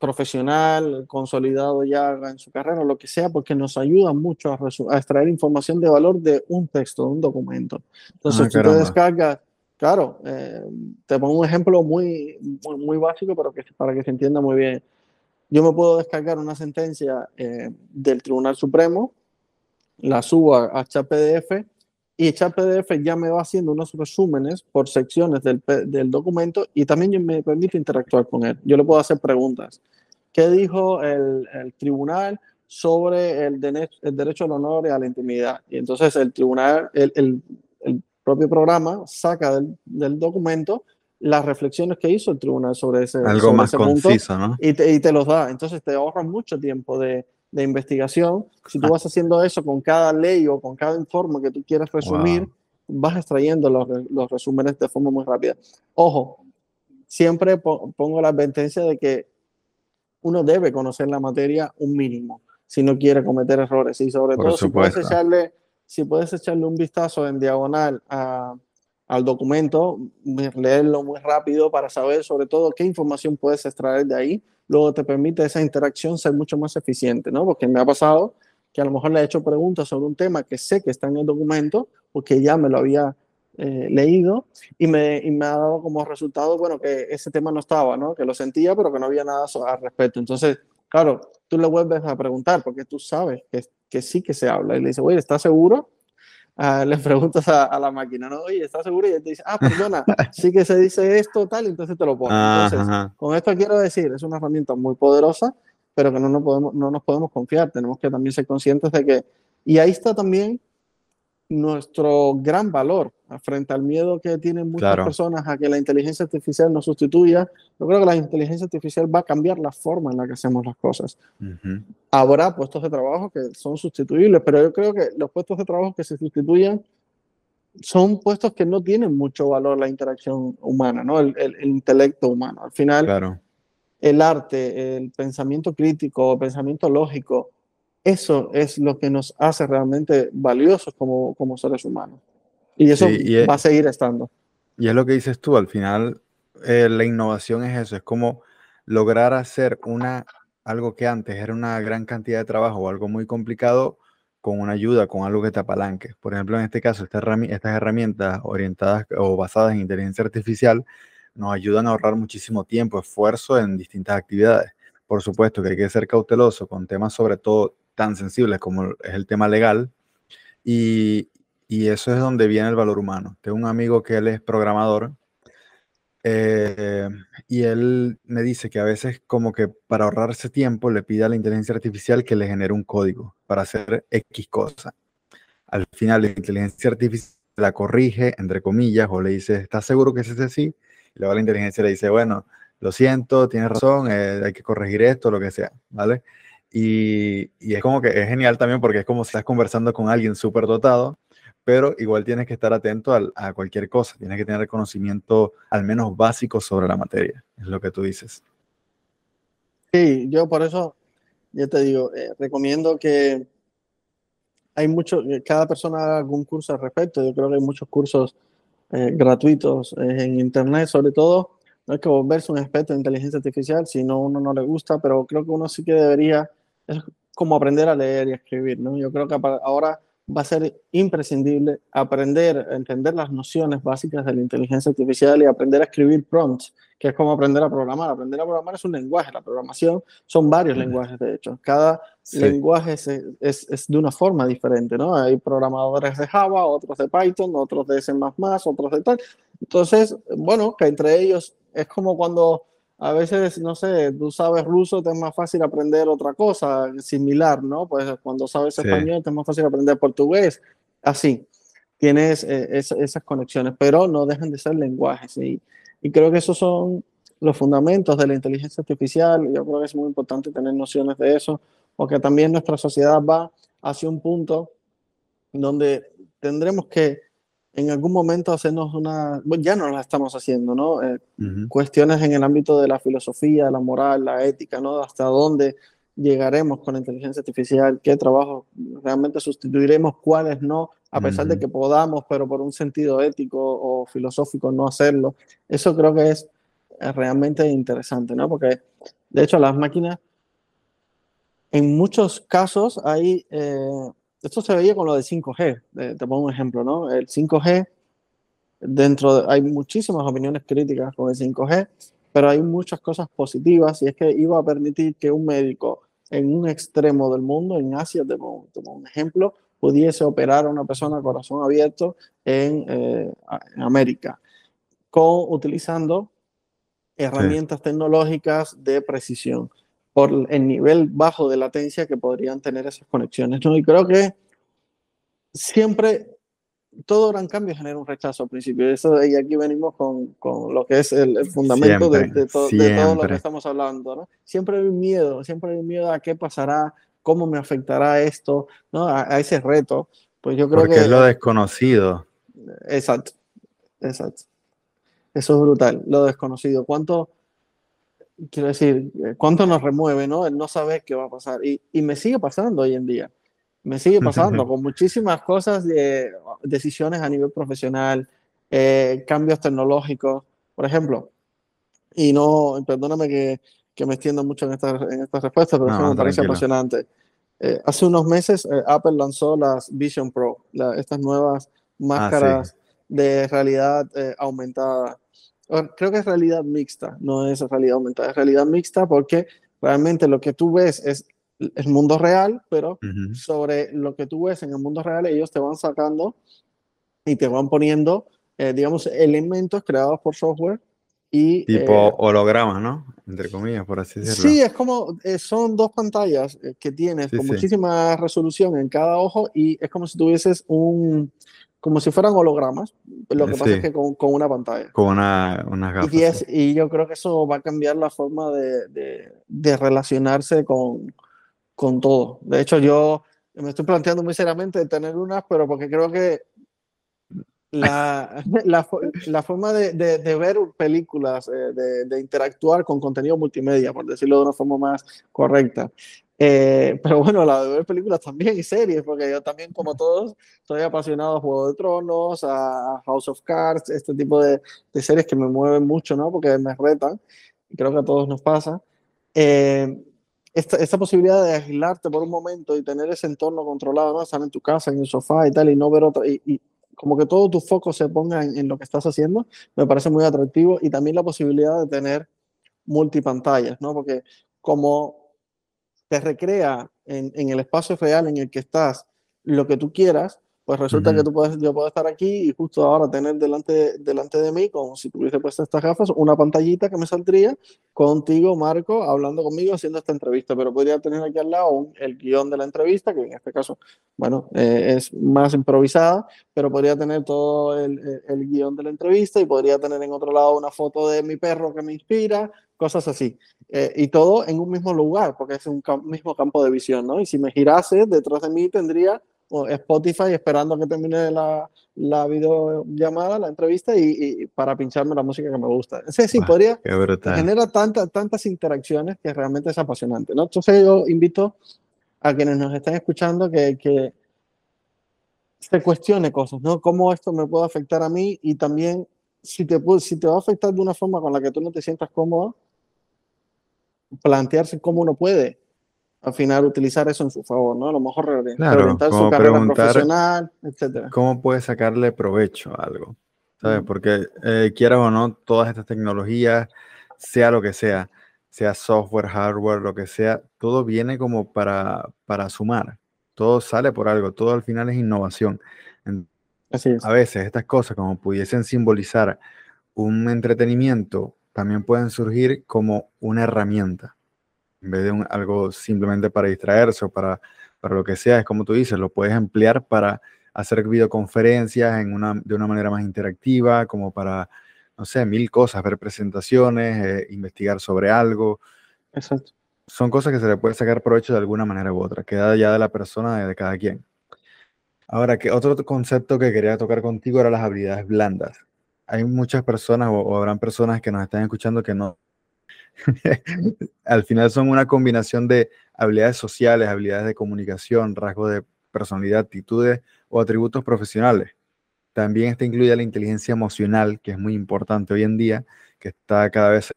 profesional, consolidado ya en su carrera, lo que sea, porque nos ayuda mucho a, extraer información de valor de un texto, de un documento. Entonces, si ah, tú te descargas, claro, eh, te pongo un ejemplo muy, muy, básico, pero que, para que se entienda muy bien. Yo me puedo descargar una sentencia eh, del Tribunal Supremo, la subo a, a ChatPDF y ChatPDF ya me va haciendo unos resúmenes por secciones del, del, documento y también me permite interactuar con él. Yo le puedo hacer preguntas. ¿Qué dijo el, el tribunal sobre el, el, derecho al honor y a la intimidad? Y entonces el tribunal, el, el propio programa saca del, del, documento las reflexiones que hizo el tribunal sobre ese, Algo más conciso, ¿no? Y te, y te los da. Entonces te ahorra mucho tiempo de, de investigación, si tú vas haciendo eso con cada ley o con cada informe que tú quieras resumir, vas extrayendo los, los, resúmenes de forma muy rápida. Ojo, siempre pongo la advertencia de que uno debe conocer la materia un mínimo si no quiere cometer errores. Y sobre todo si puedes, echarle, si puedes echarle un vistazo en diagonal a, al documento, leerlo muy rápido para saber sobre todo qué información puedes extraer de ahí luego te permite esa interacción ser mucho más eficiente, ¿no? Porque me ha pasado que a lo mejor le he hecho preguntas sobre un tema que sé que está en el documento, porque ya me lo había eh, leído y me, y me, ha dado como resultado, bueno, que ese tema no estaba, ¿no? Que lo sentía, pero que no había nada al respecto. Entonces, claro, tú le vuelves a preguntar porque tú sabes que, que sí que se habla y le dices, oye, ¿estás seguro? Uh, le preguntas a, la máquina, ¿no? Oye, ¿estás seguro? Y él te dice, ah, perdona, sí que se dice esto, tal, entonces te lo pongo. Entonces, con esto quiero decir, es una herramienta muy poderosa, pero que no nos, podemos, no nos podemos confiar, tenemos que también ser conscientes de que, y ahí está también nuestro gran valor frente al miedo que tienen muchas personas a que la inteligencia artificial nos sustituya. Yo creo que la inteligencia artificial va a cambiar la forma en la que hacemos las cosas. Habrá puestos de trabajo que son sustituibles, pero yo creo que los puestos de trabajo que se sustituyan son puestos que no tienen mucho valor la interacción humana, ¿no? el, el, intelecto humano. Al final, claro. el arte, el pensamiento crítico, el pensamiento lógico, eso es lo que nos hace realmente valiosos como, como seres humanos. Y eso va a seguir estando. Y es lo que dices tú, al final eh, la innovación es eso, es como lograr hacer una, algo que antes era una gran cantidad de trabajo o algo muy complicado con una ayuda, con algo que te apalanque. Por ejemplo, en este caso, estas herramientas orientadas o basadas en inteligencia artificial nos ayudan a ahorrar muchísimo tiempo, esfuerzo en distintas actividades. Por supuesto que hay que ser cauteloso con temas sobre todo tan sensibles como es el tema legal. Y, y eso es donde viene el valor humano. Tengo un amigo que él es programador eh, y él me dice que a veces como que para ahorrarse tiempo le pide a la inteligencia artificial que le genere un código para hacer X cosa. Al final la inteligencia artificial la corrige, entre comillas, o le dice, ¿estás seguro que es así? Y luego la inteligencia le dice, bueno, lo siento, tienes razón, eh, hay que corregir esto, lo que sea, ¿vale? Y, y, es como que es genial también porque es como si estás conversando con alguien súper dotado, pero igual tienes que estar atento a, cualquier cosa, tienes que tener conocimiento al menos básico sobre la materia, es lo que tú dices. Sí, yo por eso, ya te digo, eh, recomiendo que hay mucho, cada persona haga algún curso al respecto, yo creo que hay muchos cursos eh, gratuitos eh, en internet, sobre todo, no hay que volverse un experto en inteligencia artificial si no uno no le gusta, pero creo que uno sí que debería es como aprender a leer y a escribir, ¿no? Yo creo que ahora va a ser imprescindible aprender a entender las nociones básicas de la inteligencia artificial y aprender a escribir prompts, que es como aprender a programar. Aprender a programar es un lenguaje, la programación son varios lenguajes, de hecho. Cada lenguaje es, es, es, de una forma diferente, ¿no? Hay programadores de Java, otros de Python, otros de C++, otros de tal. Entonces, bueno, que entre ellos es como cuando a veces, no sé, tú sabes ruso, te es más fácil aprender otra cosa similar, ¿no? Pues cuando sabes español, te es más fácil aprender portugués. Así, tienes eh, esas conexiones, pero no dejan de ser lenguajes. Y, y creo que esos son los fundamentos de la inteligencia artificial. Yo creo que es muy importante tener nociones de eso, porque también nuestra sociedad va hacia un punto donde tendremos que en algún momento hacernos una, bueno, ya no la estamos haciendo, ¿no? Eh, cuestiones en el ámbito de la filosofía, la moral, la ética, ¿no? Hasta dónde llegaremos con la inteligencia artificial, qué trabajos realmente sustituiremos, cuáles no, a pesar de que podamos, pero por un sentido ético o filosófico no hacerlo. Eso creo que es realmente interesante, ¿no? Porque de hecho las máquinas, en muchos casos hay, eh, esto se veía con lo de 5G, te pongo un ejemplo, ¿no? El 5G, dentro de, hay muchísimas opiniones críticas con el 5G, pero hay muchas cosas positivas y es que iba a permitir que un médico en un extremo del mundo, en Asia, te pongo, un ejemplo, pudiese operar a una persona a corazón abierto en, eh, en América, con, utilizando herramientas tecnológicas de precisión por el nivel bajo de latencia que podrían tener esas conexiones. ¿no? Y creo que siempre todo gran cambio genera un rechazo al principio. Eso, y aquí venimos con, con lo que es el, fundamento de, de, todo lo que estamos hablando. ¿no? Siempre hay miedo, siempre hay miedo a qué pasará, cómo me afectará esto, ¿no? a, ese reto. Pues yo creo Porque que... es lo desconocido. Exacto, exacto. Eso es brutal, lo desconocido. ¿Cuánto, quiero decir, cuánto nos remueve, ¿no? El no saber qué va a pasar. Y, y me sigue pasando hoy en día me sigue pasando con muchísimas cosas de decisiones a nivel profesional, eh, cambios tecnológicos, por ejemplo. Y no, perdóname que, que me extiendo mucho en esta, en esta respuesta, pero eso me parece apasionante. Eh, hace unos meses eh, Apple lanzó las Vision Pro, estas nuevas ah, máscaras de realidad aumentada. Creo que es realidad mixta, no es realidad aumentada, es realidad mixta porque realmente lo que tú ves es el mundo real, pero sobre lo que tú ves en el mundo real, ellos te van sacando y te van poniendo, eh, digamos, elementos creados por software. Y, tipo eh, hologramas, ¿no? Entre comillas, por así decirlo. Sí, es como, eh, son dos pantallas que tienes con muchísima resolución en cada ojo y es como si tuvieses un, como si fueran hologramas. Lo que pasa es que con, con, una pantalla. Con una, una gafas. Y, y, yo creo que eso va a cambiar la forma de, de, de relacionarse con, con todo. De hecho, yo me estoy planteando muy seriamente tener unas, pero porque creo que la, la, forma de, de, ver películas, eh, de, de, interactuar con contenido multimedia, por decirlo de una forma más correcta. Eh, pero bueno, la de ver películas también y series, porque yo también, como todos, soy apasionado a Juego de Tronos, a House of Cards, este tipo de, de series que me mueven mucho, ¿no? Porque me retan, y creo que a todos nos pasa. Eh, esta, esta, posibilidad de aislarte por un momento y tener ese entorno controlado, ¿no? estar en tu casa, en el sofá y tal, y no ver otra, y, y como que todo tu foco se ponga en, en, lo que estás haciendo, me parece muy atractivo. Y también la posibilidad de tener multipantallas, ¿no? Porque como te recrea en, en el espacio real en el que estás lo que tú quieras, pues resulta que tú puedes, yo puedo estar aquí y justo ahora tener delante, delante de mí, como si tuviese puesto estas gafas, una pantallita que me saldría contigo, Marco, hablando conmigo, haciendo esta entrevista, pero podría tener aquí al lado el guion de la entrevista, que en este caso, bueno, eh, es más improvisada, pero podría tener todo el, el, guion de la entrevista y podría tener en otro lado una foto de mi perro que me inspira, cosas así. Eh, y todo en un mismo lugar, porque es un mismo campo de visión, ¿no? Y si me girase, detrás de mí tendría Spotify esperando que termine la, la videollamada, la entrevista y, para pincharme la música que me gusta. Sí, sí, podría. Genera tanta, tantas interacciones que realmente es apasionante. ¿no? Entonces yo invito a quienes nos están escuchando que, que se cuestione cosas, ¿no? ¿Cómo esto me puede afectar a mí? Y también, si te, si te va a afectar de una forma con la que tú no te sientas cómodo, plantearse cómo uno puede al final utilizar eso en su favor, ¿no? A lo mejor reorientar su carrera profesional, etcétera. ¿Cómo puede sacarle provecho a algo? ¿Sabes? Porque eh, quieras o no, todas estas tecnologías, sea lo que sea, sea software, hardware, lo que sea, todo viene como para, para sumar. Todo sale por algo, todo al final es innovación. Así es. A veces estas cosas, como pudiesen simbolizar un entretenimiento, también pueden surgir como una herramienta en vez de algo simplemente para distraerse o para, para lo que sea, es como tú dices, lo puedes emplear para hacer videoconferencias en una, de una manera más interactiva, como para, no sé, mil cosas, ver presentaciones, eh, investigar sobre algo. Exacto. Son cosas que se le puede sacar provecho de alguna manera u otra, queda ya de la persona, de cada quien. Ahora, que otro concepto que quería tocar contigo era las habilidades blandas. Hay muchas personas o, o habrán personas que nos están escuchando que no al final son una combinación de habilidades sociales, habilidades de comunicación, rasgos de personalidad, actitudes o atributos profesionales. También está incluida la inteligencia emocional, que es muy importante hoy en día, que está cada vez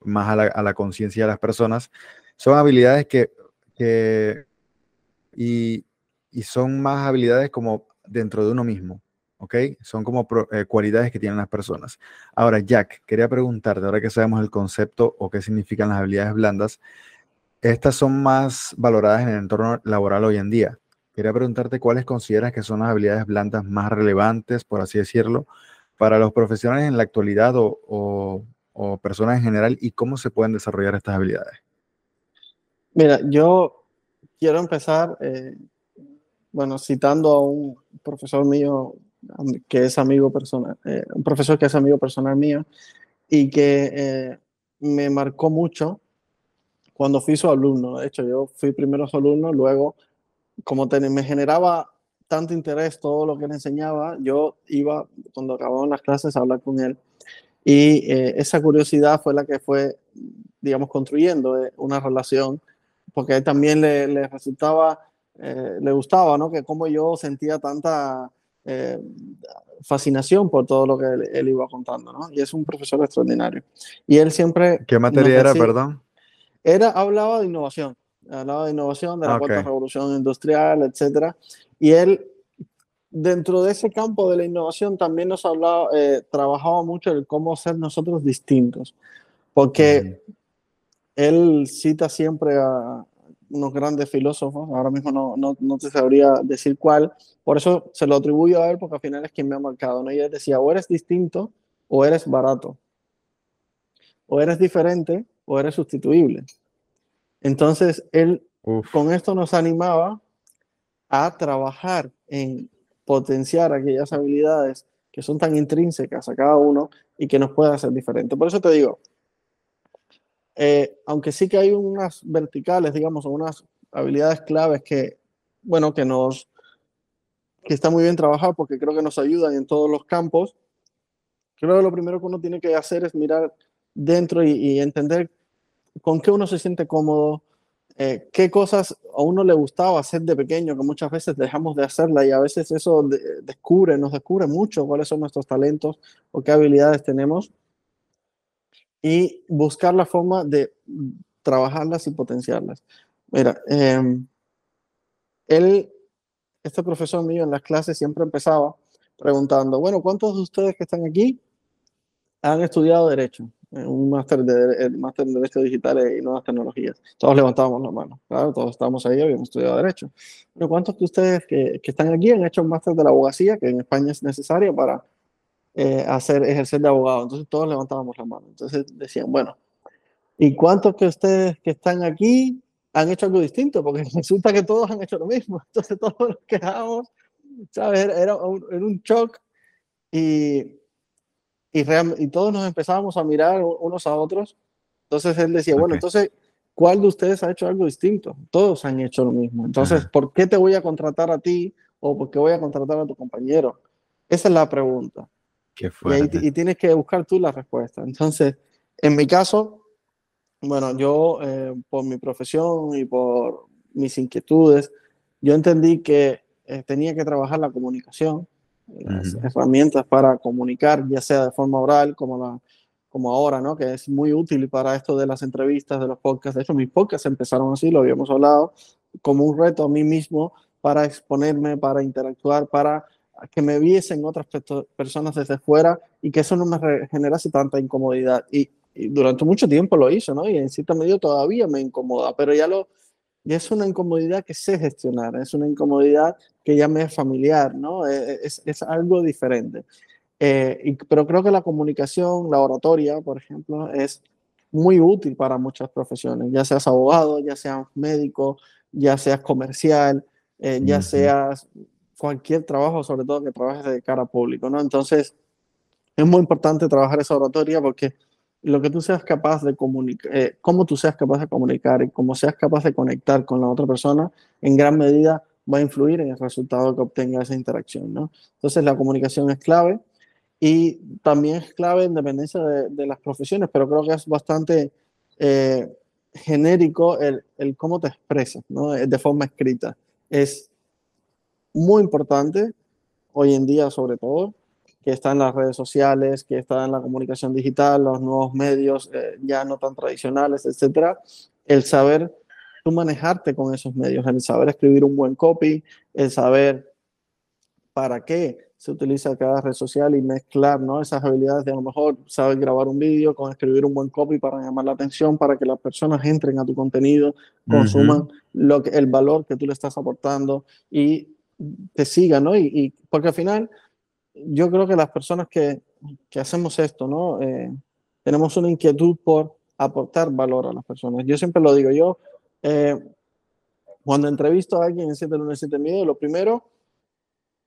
más a la, conciencia de las personas. Son habilidades que, y, son más habilidades como dentro de uno mismo, ¿ok? Son como eh, cualidades que tienen las personas. Ahora, Jack, quería preguntarte, ahora que sabemos el concepto o qué significan las habilidades blandas, estas son más valoradas en el entorno laboral hoy en día. Quería preguntarte cuáles consideras que son las habilidades blandas más relevantes, por así decirlo, para los profesionales en la actualidad o, personas en general y cómo se pueden desarrollar estas habilidades. Mira, yo quiero empezar, eh, bueno, citando a un profesor mío que es amigo personal, eh, un profesor que es amigo personal mío y que eh, me marcó mucho cuando fui su alumno. De hecho, yo fui primero su alumno, luego como me generaba tanto interés todo lo que él enseñaba, yo iba, cuando acababan las clases, a hablar con él. Y eh, esa curiosidad fue la que fue, digamos, construyendo eh, una relación, porque a él también le, le resultaba, eh, le gustaba, ¿no? Que como yo sentía tanta fascinación por todo lo que él, iba contando, ¿no? Y es un profesor extraordinario. Y él siempre... ¿Qué materia era, perdón? Era, hablaba de innovación hablaba de innovación, de la cuarta revolución industrial, etcétera. Y él, dentro de ese campo de la innovación, también nos hablaba, eh, trabajaba mucho en cómo ser nosotros distintos, porque él cita siempre a unos grandes filósofos, ahora mismo no, no, no, te sabría decir cuál, por eso se lo atribuyo a él, porque al final es quien me ha marcado, ¿no? Y él decía, o eres distinto o eres barato, o eres diferente o eres sustituible. Entonces, él con esto nos animaba a trabajar en potenciar aquellas habilidades que son tan intrínsecas a cada uno y que nos pueden hacer diferente. Por eso te digo, eh, aunque sí que hay unas verticales, digamos, unas habilidades claves que, bueno, que nos, que está muy bien trabajar porque creo que nos ayudan en todos los campos, creo que lo primero que uno tiene que hacer es mirar dentro y, entender con qué uno se siente cómodo, eh, qué cosas a uno le gustaba hacer de pequeño, que muchas veces dejamos de hacerla y a veces eso descubre, nos descubre mucho cuáles son nuestros talentos o qué habilidades tenemos y buscar la forma de trabajarlas y potenciarlas. Mira, em, él, este profesor mío en las clases siempre empezaba preguntando, bueno, ¿cuántos de ustedes que están aquí han estudiado derecho? un máster de, en Derecho Digital y Nuevas Tecnologías. Todos levantábamos la mano, claro, todos estábamos ahí, habíamos estudiado Derecho. Pero ¿cuántos de ustedes que, que están aquí han hecho un máster de la abogacía, que en España es necesario para eh, hacer, ejercer de abogado? Entonces todos levantábamos la mano. Entonces decían, bueno, ¿y cuántos que ustedes que están aquí han hecho algo distinto? Porque resulta que todos han hecho lo mismo. Entonces todos nos quedamos, ¿sabes? Era un, era un shock y y, y todos nos empezábamos a mirar unos a otros. Entonces él decía, bueno, entonces, ¿cuál de ustedes ha hecho algo distinto? Todos han hecho lo mismo. Entonces, ¿por qué te voy a contratar a ti o por qué voy a contratar a tu compañero? Esa es la pregunta. Y, y, tienes que buscar tú la respuesta. Entonces, en mi caso, bueno, yo eh, por mi profesión y por mis inquietudes, yo entendí que eh, tenía que trabajar la comunicación las herramientas para comunicar, ya sea de forma oral como, la, como ahora, ¿no? que es muy útil para esto de las entrevistas, de los podcasts. De hecho, mis podcasts empezaron así, lo habíamos hablado, como un reto a mí mismo para exponerme, para interactuar, para que me viesen otras personas desde fuera y que eso no me generase tanta incomodidad. Y, y, durante mucho tiempo lo hizo, ¿no? Y en cierta medida todavía me incomoda, pero ya lo, y es una incomodidad que sé gestionar, es una incomodidad que ya me es familiar, ¿no? E, e, es, es algo diferente. Eh, y, pero creo que la comunicación, la oratoria, por ejemplo, es muy útil para muchas profesiones, ya seas abogado, ya seas médico, ya seas comercial, eh, ya seas cualquier trabajo, sobre todo que trabajes de cara a público, ¿no? Entonces, es muy importante trabajar esa oratoria porque lo que tú seas capaz de comunicar, eh, cómo tú seas capaz de comunicar y cómo seas capaz de conectar con la otra persona, en gran medida va a influir en el resultado que obtenga esa interacción, ¿no? Entonces la comunicación es clave Y también es clave en dependencia de, las profesiones, pero creo que es bastante eh, genérico el, el, cómo te expresas, ¿no? De forma escrita. Es muy importante hoy en día, sobre todo, que está en las redes sociales, que está en la comunicación digital, los nuevos medios eh, ya no tan tradicionales, etcétera, el saber tú manejarte con esos medios, el saber escribir un buen copy, el saber para qué se utiliza cada red social y mezclar ¿no? esas habilidades de a lo mejor saber grabar un vídeo con escribir un buen copy para llamar la atención, para que las personas entren a tu contenido, consuman lo que, el valor que tú le estás aportando y te sigan, ¿no? Y, porque al final yo creo que las personas que, que hacemos esto, ¿no? Eh, tenemos una inquietud por aportar valor a las personas. Yo siempre lo digo, yo eh, cuando entrevisto a alguien en 7 lunes 7 miedo, lo primero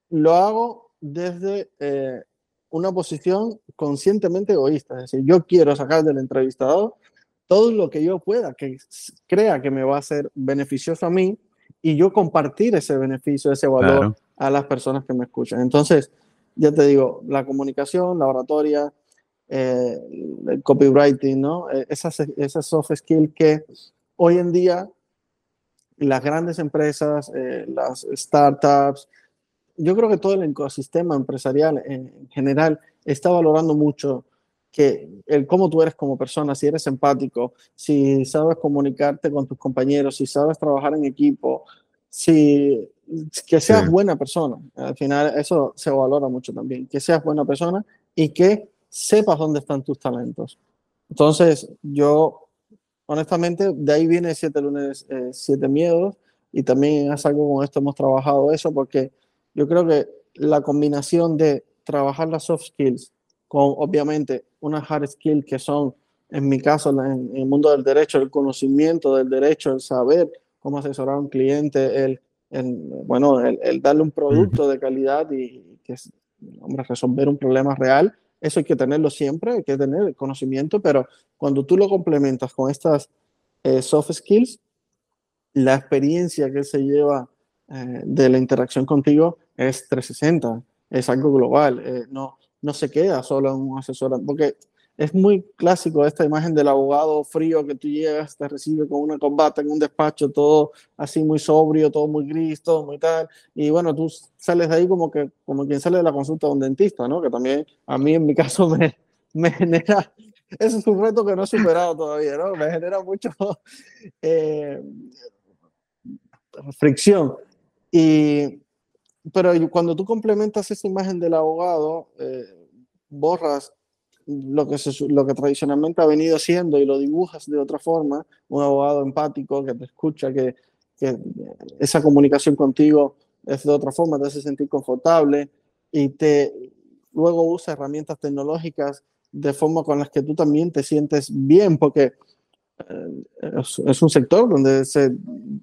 lo hago desde eh, una posición conscientemente egoísta, es decir, yo quiero sacar del entrevistador todo lo que yo pueda, que crea que me va a ser beneficioso a mí y yo compartir ese beneficio, ese valor a las personas que me escuchan. Entonces, ya te digo, la comunicación, la oratoria, eh, el copywriting, ¿no? Eh, esas, esas soft skills que hoy en día las grandes empresas, eh, las startups, yo creo que todo el ecosistema empresarial en general está valorando mucho que el cómo tú eres como persona, si eres empático, si sabes comunicarte con tus compañeros, si sabes trabajar en equipo, si que seas buena persona. Al final eso se valora mucho también, que seas buena persona y que sepas dónde están tus talentos. Entonces, yo honestamente, de ahí viene siete lunes, eh, siete miedos y también es algo con esto hemos trabajado eso porque yo creo que la combinación de trabajar las soft skills con obviamente unas hard skills que son, en mi caso, en, el mundo del derecho, el conocimiento del derecho, el saber cómo asesorar a un cliente, el, bueno, el, darle un producto de calidad y que hombre, resolver un problema real, eso hay que tenerlo siempre, hay que tener el conocimiento, pero cuando tú lo complementas con estas eh, soft skills, la experiencia que se lleva eh, de la interacción contigo es 360, es algo global, eh, no, no se queda solo en un asesor, porque es muy clásico esta imagen del abogado frío que tú llegas, te recibe con una combata en un despacho, todo así muy sobrio, todo muy gris, todo muy tal, y bueno, tú sales de ahí como que como quien sale de la consulta de un dentista, ¿no? Que también a mí en mi caso me, me genera, ese es un reto que no he superado todavía, ¿no? Me genera mucho eh, fricción. Y pero cuando tú complementas esa imagen del abogado, eh, borras lo que, lo que tradicionalmente ha venido siendo y lo dibujas de otra forma, un abogado empático que te escucha, que, que esa comunicación contigo es de otra forma, te hace sentir confortable y te luego usa herramientas tecnológicas de forma con las que tú también te sientes bien, porque eh, es, es, un sector donde se,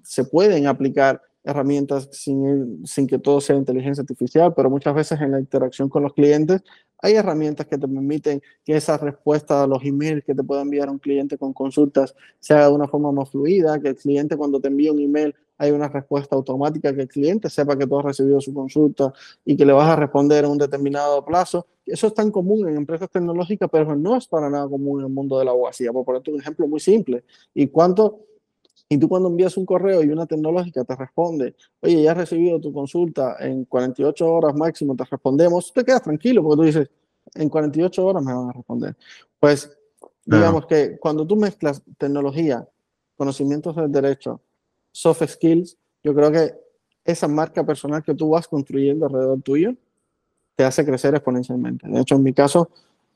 se pueden aplicar herramientas sin, sin que todo sea inteligencia artificial, pero muchas veces en la interacción con los clientes hay herramientas que te permiten que esa respuesta a los emails que te pueda enviar un cliente con consultas sea de una forma más fluida, que el cliente cuando te envía un email hay una respuesta automática, que el cliente sepa que tú has recibido su consulta y que le vas a responder en un determinado plazo. Eso es tan común en empresas tecnológicas, pero no es para nada común en el mundo de la abogacía. Por ponerte un ejemplo muy simple. ¿Y cuánto y tú cuando envías un correo y una tecnológica te responde, oye, ya has recibido tu consulta en 48 horas máximo, te respondemos, te quedas tranquilo porque tú dices, en 48 horas me van a responder. Pues digamos que cuando tú mezclas tecnología, conocimientos del derecho, soft skills, yo creo que esa marca personal que tú vas construyendo alrededor tuyo te hace crecer exponencialmente. De hecho, en mi caso,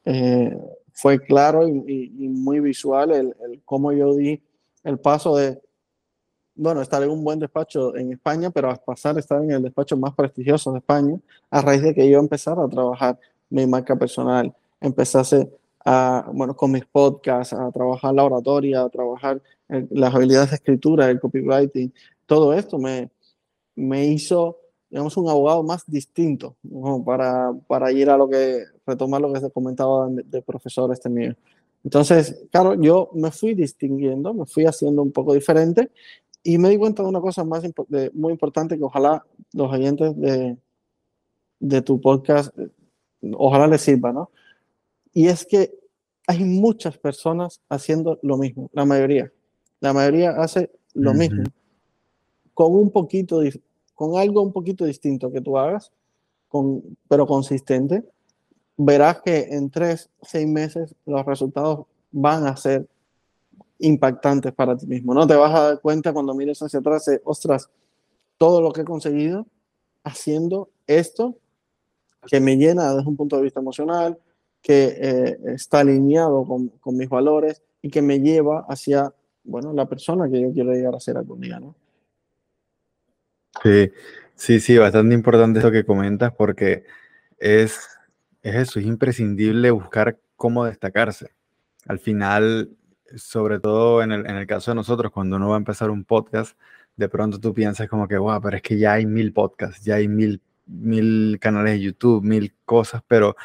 eh, fue claro y, muy visual el, el, cómo yo di el paso de bueno, estar en un buen despacho en España, pero a pasar a estar en el despacho más prestigioso de España, a raíz de que yo empezara a trabajar mi marca personal, empezase a, bueno, con mis podcasts, a trabajar la oratoria, a trabajar las habilidades de escritura, el copywriting, todo esto me, me hizo, digamos, un abogado más distinto, para, para ir a lo que, retomar lo que se comentaba de, de profesor este mío. Entonces, claro, yo me fui distinguiendo, me fui haciendo un poco diferente y me di cuenta de una cosa más muy importante que ojalá los oyentes de, de tu podcast ojalá les sirva, ¿no? Y es que hay muchas personas haciendo lo mismo, la mayoría. La mayoría hace lo mismo, con un poquito, con algo un poquito distinto que tú hagas, con, pero consistente. Verás que en tres, seis meses los resultados van a ser impactantes para ti mismo. No te vas a dar cuenta cuando mires hacia atrás, ostras, todo lo que he conseguido haciendo esto que me llena desde un punto de vista emocional, que eh, está alineado con, con, mis valores y que me lleva hacia, bueno, la persona que yo quiero llegar a ser algún día, ¿no? Sí, sí, sí, bastante importante eso que comentas porque es, es eso, es imprescindible buscar cómo destacarse. Al final, sobre todo en el, en el caso de nosotros, cuando uno va a empezar un podcast, de pronto tú piensas como que, wow, pero es que ya hay mil podcasts, ya hay mil, mil canales de YouTube, mil cosas, pero,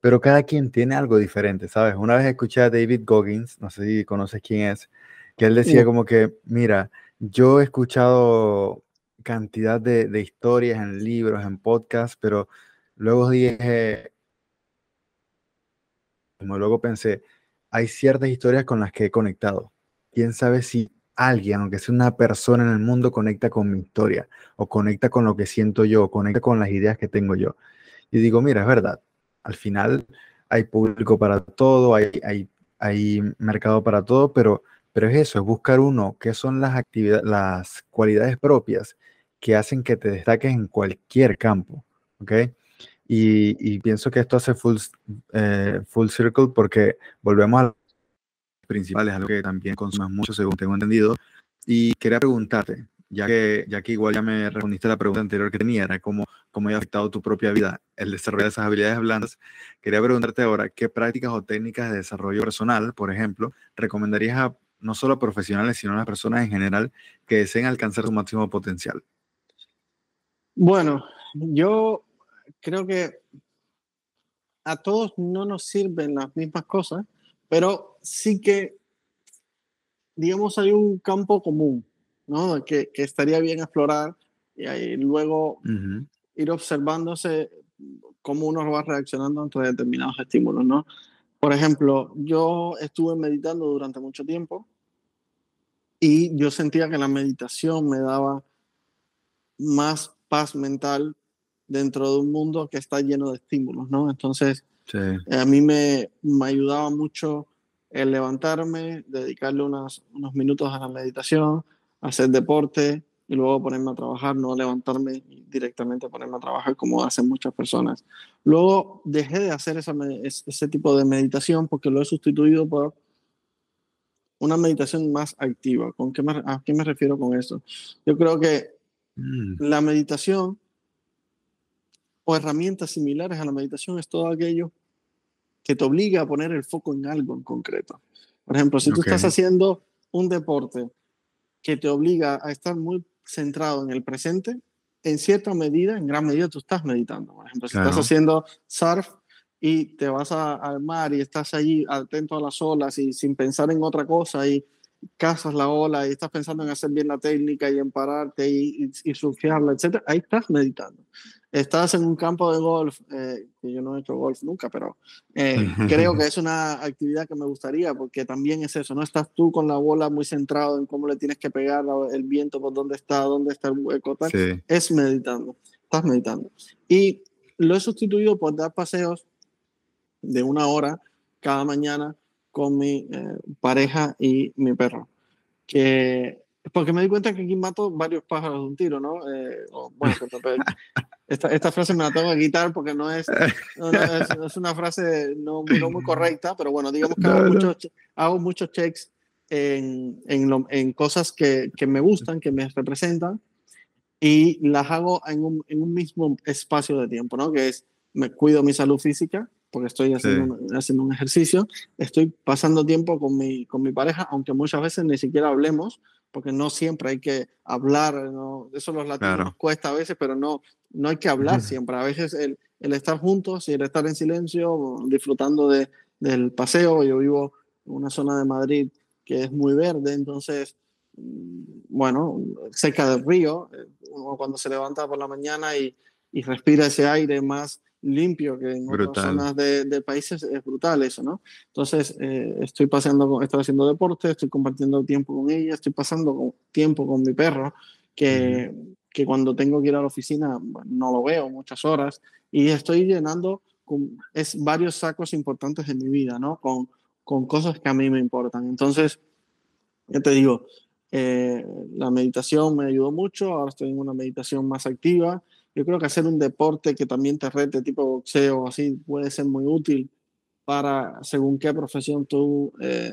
pero cada quien tiene algo diferente, ¿sabes? Una vez escuché a David Goggins, no sé si conoces quién es, que él decía como que, mira, yo he escuchado cantidad de, de historias en libros, en podcasts, pero luego dije, como luego pensé, hay ciertas historias con las que he conectado. ¿Quién sabe si alguien, aunque sea una persona en el mundo, conecta con mi historia o conecta con lo que siento yo, conecta con las ideas que tengo yo. Y digo, mira, es verdad, al final hay público para todo, hay, hay, hay mercado para todo, pero, pero es eso, es buscar uno, qué son las actividades, las cualidades propias que hacen que te destaques en cualquier campo, ¿ok? Y, y pienso que esto hace full, eh, full circle porque volvemos a principales, algo que también consumes mucho, según tengo entendido. Y quería preguntarte, ya que, ya que igual ya me respondiste la pregunta anterior que tenía, era cómo, cómo ha afectado tu propia vida el desarrollo de esas habilidades blandas, quería preguntarte ahora, ¿qué prácticas o técnicas de desarrollo personal, por ejemplo, recomendarías a no solo a profesionales, sino a las personas en general que deseen alcanzar su máximo potencial? Bueno, yo creo que a todos no nos sirven las mismas cosas pero sí que, digamos, hay un campo común, ¿no? Que, que estaría bien explorar y ahí luego ir observándose cómo uno va reaccionando ante determinados estímulos, ¿no? Por ejemplo, yo estuve meditando durante mucho tiempo y yo sentía que la meditación me daba más paz mental dentro de un mundo que está lleno de estímulos, ¿no? Entonces, a mí me, me, ayudaba mucho el levantarme, dedicarle unos minutos a la meditación, hacer deporte y luego ponerme a trabajar, no levantarme directamente ponerme a trabajar como hacen muchas personas. Luego dejé de hacer esa, ese tipo de meditación porque lo he sustituido por una meditación más activa. ¿Con qué ¿A qué me refiero con eso? Yo creo que mm. la meditación o herramientas similares a la meditación es todo aquello que te obliga a poner el foco en algo en concreto. Por ejemplo, si tú estás haciendo un deporte que te obliga a estar muy centrado en el presente, en cierta medida, en gran medida, tú estás meditando. Por ejemplo, si estás haciendo surf y te vas al mar y estás allí atento a las olas y sin pensar en otra cosa y cazas la ola y estás pensando en hacer bien la técnica y en pararte y, y, y surfearla, etc., ahí estás meditando estás en un campo de golf, eh, que yo no he hecho golf nunca, pero eh, creo que es una actividad que me gustaría, porque también es eso, no estás tú con la bola muy centrado en cómo le tienes que pegar el viento, por dónde está, dónde está el hueco, tal. es meditando, estás meditando. Y lo he sustituido por dar paseos de una hora cada mañana con mi eh, pareja y mi perro, que porque me di cuenta que aquí mato varios pájaros de un tiro, ¿no? Eh, bueno, esta, esta, frase me la tengo que quitar porque no es, es, una frase no, no, muy correcta, pero bueno, digamos que hago, muchos, hago muchos checks en, en, en cosas que, que, me gustan, que me representan, y las hago en un, en un, mismo espacio de tiempo, ¿no? Que es, me cuido mi salud física, porque estoy haciendo, haciendo un ejercicio, estoy pasando tiempo con mi, con mi pareja, aunque muchas veces ni siquiera hablemos, porque no siempre hay que hablar, ¿no? eso los latinos nos cuesta a veces, pero no, no hay que hablar siempre. A veces el, el, estar juntos y el estar en silencio, disfrutando de, del paseo. Yo vivo en una zona de Madrid que es muy verde, entonces, mm, bueno, cerca del río, uno cuando se levanta por la mañana y, y respira ese aire más limpio que en otras zonas de, países es brutal eso, ¿no? Entonces, eh, estoy paseando, estoy haciendo deporte, estoy compartiendo tiempo con ella, estoy pasando tiempo con mi perro, que, que cuando tengo que ir a la oficina no lo veo muchas horas, y estoy llenando con, es varios sacos importantes en mi vida, ¿no? Con, con cosas que a mí me importan. Entonces, ya te digo, eh, la meditación me ayudó mucho, ahora estoy en una meditación más activa, yo creo que hacer un deporte que también te rete, tipo boxeo, así, puede ser muy útil para según qué profesión tú eh,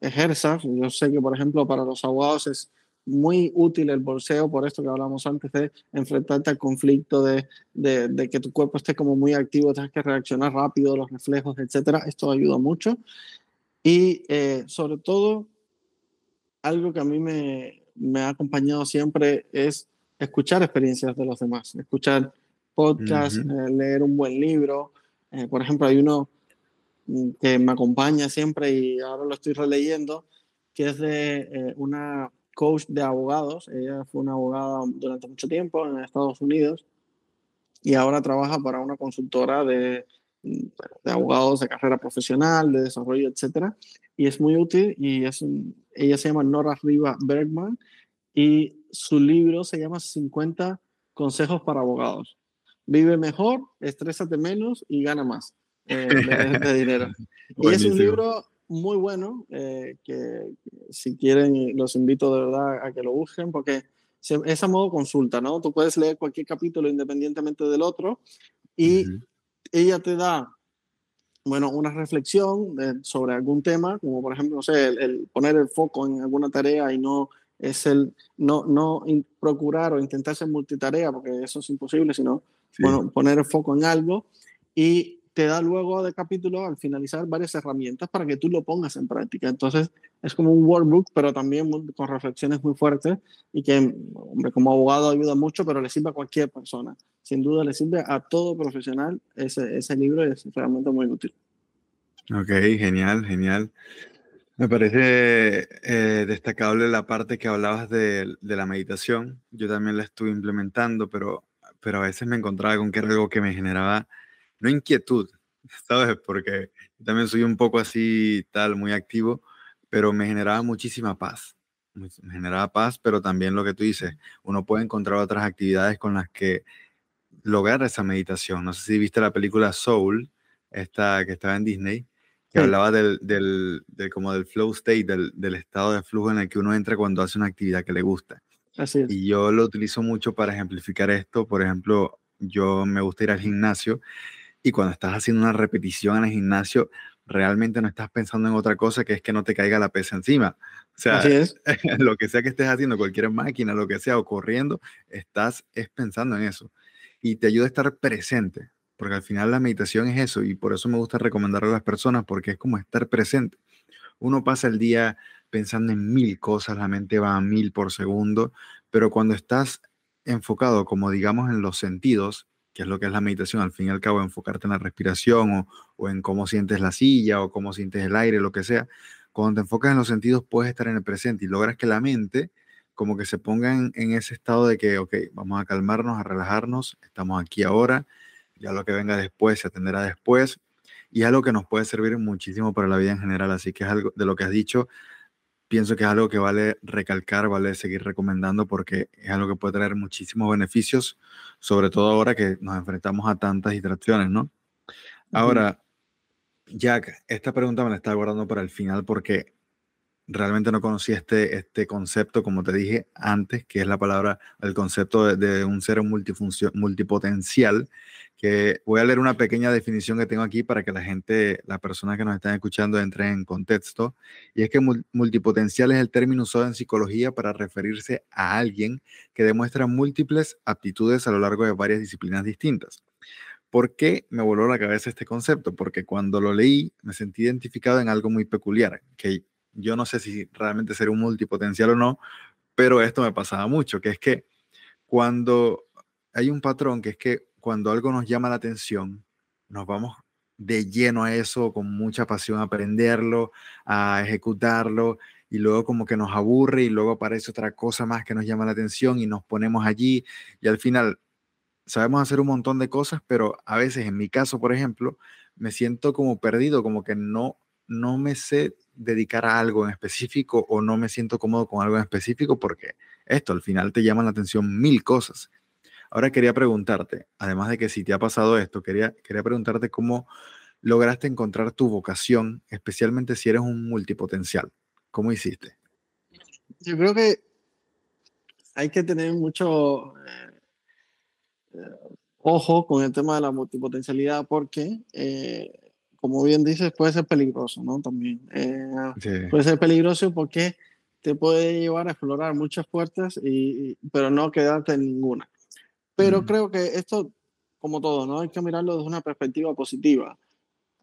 ejerzas. Yo sé que, por ejemplo, para los abogados es muy útil el boxeo, por esto que hablamos antes de enfrentarte al conflicto, de, de, de, que tu cuerpo esté como muy activo, tienes que reaccionar rápido, los reflejos, etcétera. Esto ayuda mucho. Y eh, sobre todo, algo que a mí me, me ha acompañado siempre es escuchar experiencias de los demás, escuchar podcasts, eh, leer un buen libro. Eh, por ejemplo, hay uno mm, que me acompaña siempre y ahora lo estoy releyendo, que es de eh, una coach de abogados. Ella fue una abogada durante mucho tiempo en Estados Unidos y ahora trabaja para una consultora de, mm, de abogados de carrera profesional, de desarrollo, etcétera. Y es muy útil y es ella se llama Nora Riva Bergman y su libro se llama 50 consejos para abogados. Vive mejor, estrésate menos y gana más eh, de, dinero. y es un libro muy bueno eh, que si quieren los invito de verdad a que lo busquen porque es a modo consulta, ¿no? Tú puedes leer cualquier capítulo independientemente del otro y ella te da bueno, una reflexión sobre algún tema, como por ejemplo, no sé, el, poner el foco en alguna tarea y no es el no, no procurar o intentar ser multitarea, porque eso es imposible, sino bueno, poner el foco en algo y te da luego de capítulo al finalizar varias herramientas para que tú lo pongas en práctica. Entonces es como un workbook, pero también con reflexiones muy fuertes y que, hombre, como abogado ayuda mucho, pero le sirve a cualquier persona. Sin duda le sirve a todo profesional ese, ese libro y es realmente muy útil. Ok, genial, genial. Me parece eh, destacable la parte que hablabas de, la meditación. Yo también la estuve implementando, pero, pero a veces me encontraba con que era algo que me generaba, no inquietud, ¿sabes? Porque también soy un poco así, tal, muy activo, pero me generaba muchísima paz. Me generaba paz, pero también lo que tú dices, uno puede encontrar otras actividades con las que lograr esa meditación. No sé si viste la película Soul, esta que estaba en Disney que hablaba del, del, como del flow state, del, del, estado de flujo en el que uno entra cuando hace una actividad que le gusta. Así es. Y yo lo utilizo mucho para ejemplificar esto. Por ejemplo, yo me gusta ir al gimnasio y cuando estás haciendo una repetición en el gimnasio, realmente no estás pensando en otra cosa que es que no te caiga la pesa encima. O sea, Así es. lo que sea que estés haciendo, cualquier máquina, lo que sea, o corriendo, estás es pensando en eso. Y te ayuda a estar presente porque al final la meditación es eso y por eso me gusta recomendarlo a las personas porque es como estar presente. Uno pasa el día pensando en mil cosas, la mente va a mil por segundo, pero cuando estás enfocado, como digamos, en los sentidos, que es lo que es la meditación, al fin y al cabo, enfocarte en la respiración o, o en cómo sientes la silla o cómo sientes el aire, lo que sea, cuando te enfocas en los sentidos puedes estar en el presente y logras que la mente como que se ponga en, en ese estado de que, ok, vamos a calmarnos, a relajarnos, estamos aquí ahora, ya lo que venga después se atenderá después y es algo que nos puede servir muchísimo para la vida en general, así que es algo de lo que has dicho, pienso que es algo que vale recalcar, vale seguir recomendando porque es algo que puede traer muchísimos beneficios, sobre todo ahora que nos enfrentamos a tantas distracciones, ¿no? Ahora, Jack, esta pregunta me la estaba guardando para el final porque realmente no conocía este, este concepto, como te dije antes, que es la palabra, el concepto de, de un ser multipotencial, que voy a leer una pequeña definición que tengo aquí para que la gente, las personas que nos están escuchando, entren en contexto. Y es que multipotencial es el término usado en psicología para referirse a alguien que demuestra múltiples aptitudes a lo largo de varias disciplinas distintas. ¿Por qué me voló la cabeza este concepto? Porque cuando lo leí me sentí identificado en algo muy peculiar, que yo no sé si realmente ser un multipotencial o no, pero esto me pasaba mucho, que es que cuando hay un patrón que es que cuando algo nos llama la atención, nos vamos de lleno a eso, con mucha pasión a aprenderlo, a ejecutarlo, y luego como que nos aburre y luego aparece otra cosa más que nos llama la atención y nos ponemos allí y al final sabemos hacer un montón de cosas, pero a veces, en mi caso, por ejemplo, me siento como perdido, como que no, no me sé dedicar a algo en específico o no me siento cómodo con algo en específico porque esto al final te llama la atención mil cosas. Ahora quería preguntarte, además de que si te ha pasado esto, quería, quería preguntarte cómo lograste encontrar tu vocación, especialmente si eres un multipotencial. ¿Cómo hiciste? Yo creo que hay que tener mucho eh, eh, ojo con el tema de la multipotencialidad porque eh, como bien dices, puede ser peligroso, ¿no? También. Eh, puede ser peligroso porque te puede llevar a explorar muchas puertas, y, pero no quedarte en ninguna. Pero creo que esto, como todo, ¿no? Hay que mirarlo desde una perspectiva positiva.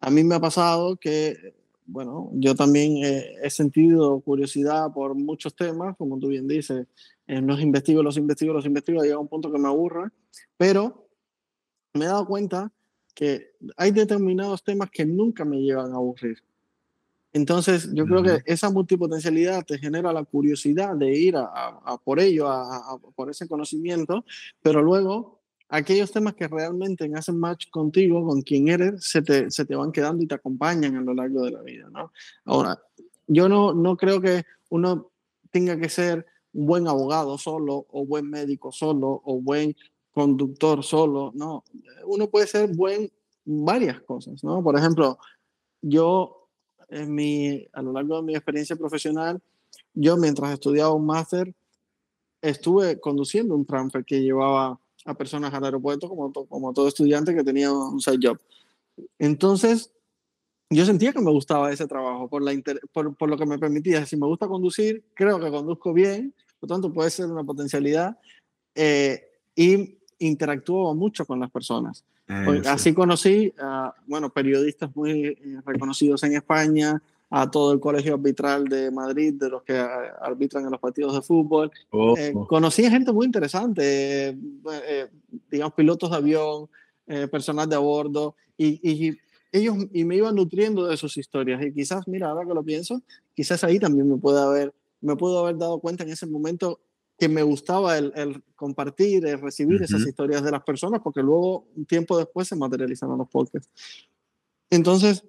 A mí me ha pasado que, bueno, yo también he sentido curiosidad por muchos temas, como tú bien dices, los investigo, los investigo, los investigo, llega un punto que me aburra, pero me he dado cuenta que hay determinados temas que nunca me llevan a aburrir. Entonces, yo creo que esa multipotencialidad te genera la curiosidad de ir a, por ello, a, por ese conocimiento, pero luego aquellos temas que realmente hacen match contigo, con quien eres, se te, se te van quedando y te acompañan a lo largo de la vida, ¿no? Ahora, yo no, no creo que uno tenga que ser un buen abogado solo, o buen médico solo, o buen conductor solo, no. Uno puede ser buen varias cosas, ¿no? Por ejemplo, yo en mi, a lo largo de mi experiencia profesional, yo mientras estudiaba un máster, estuve conduciendo un transfer que llevaba a personas al aeropuerto como, como todo estudiante que tenía un side job. Entonces, yo sentía que me gustaba ese trabajo por, la por, por, lo que me permitía. Si me gusta conducir, creo que conduzco bien, por lo tanto puede ser una potencialidad. Eh, y interactuaba mucho con las personas. Así conocí a, bueno, periodistas muy eh, reconocidos en España, a todo el colegio arbitral de Madrid, de los que eh, arbitran en los partidos de fútbol. Oh, eh, oh. conocí a gente muy interesante, digamos, pilotos de avión, personal de a bordo, y, y, ellos y me iban nutriendo de sus historias. Y quizás, mira, ahora que lo pienso, quizás ahí también me puedo haber, me puedo haber dado cuenta en ese momento que me gustaba el, el compartir, el recibir esas historias de las personas, porque luego, un tiempo después, se materializaron los podcasts. Entonces,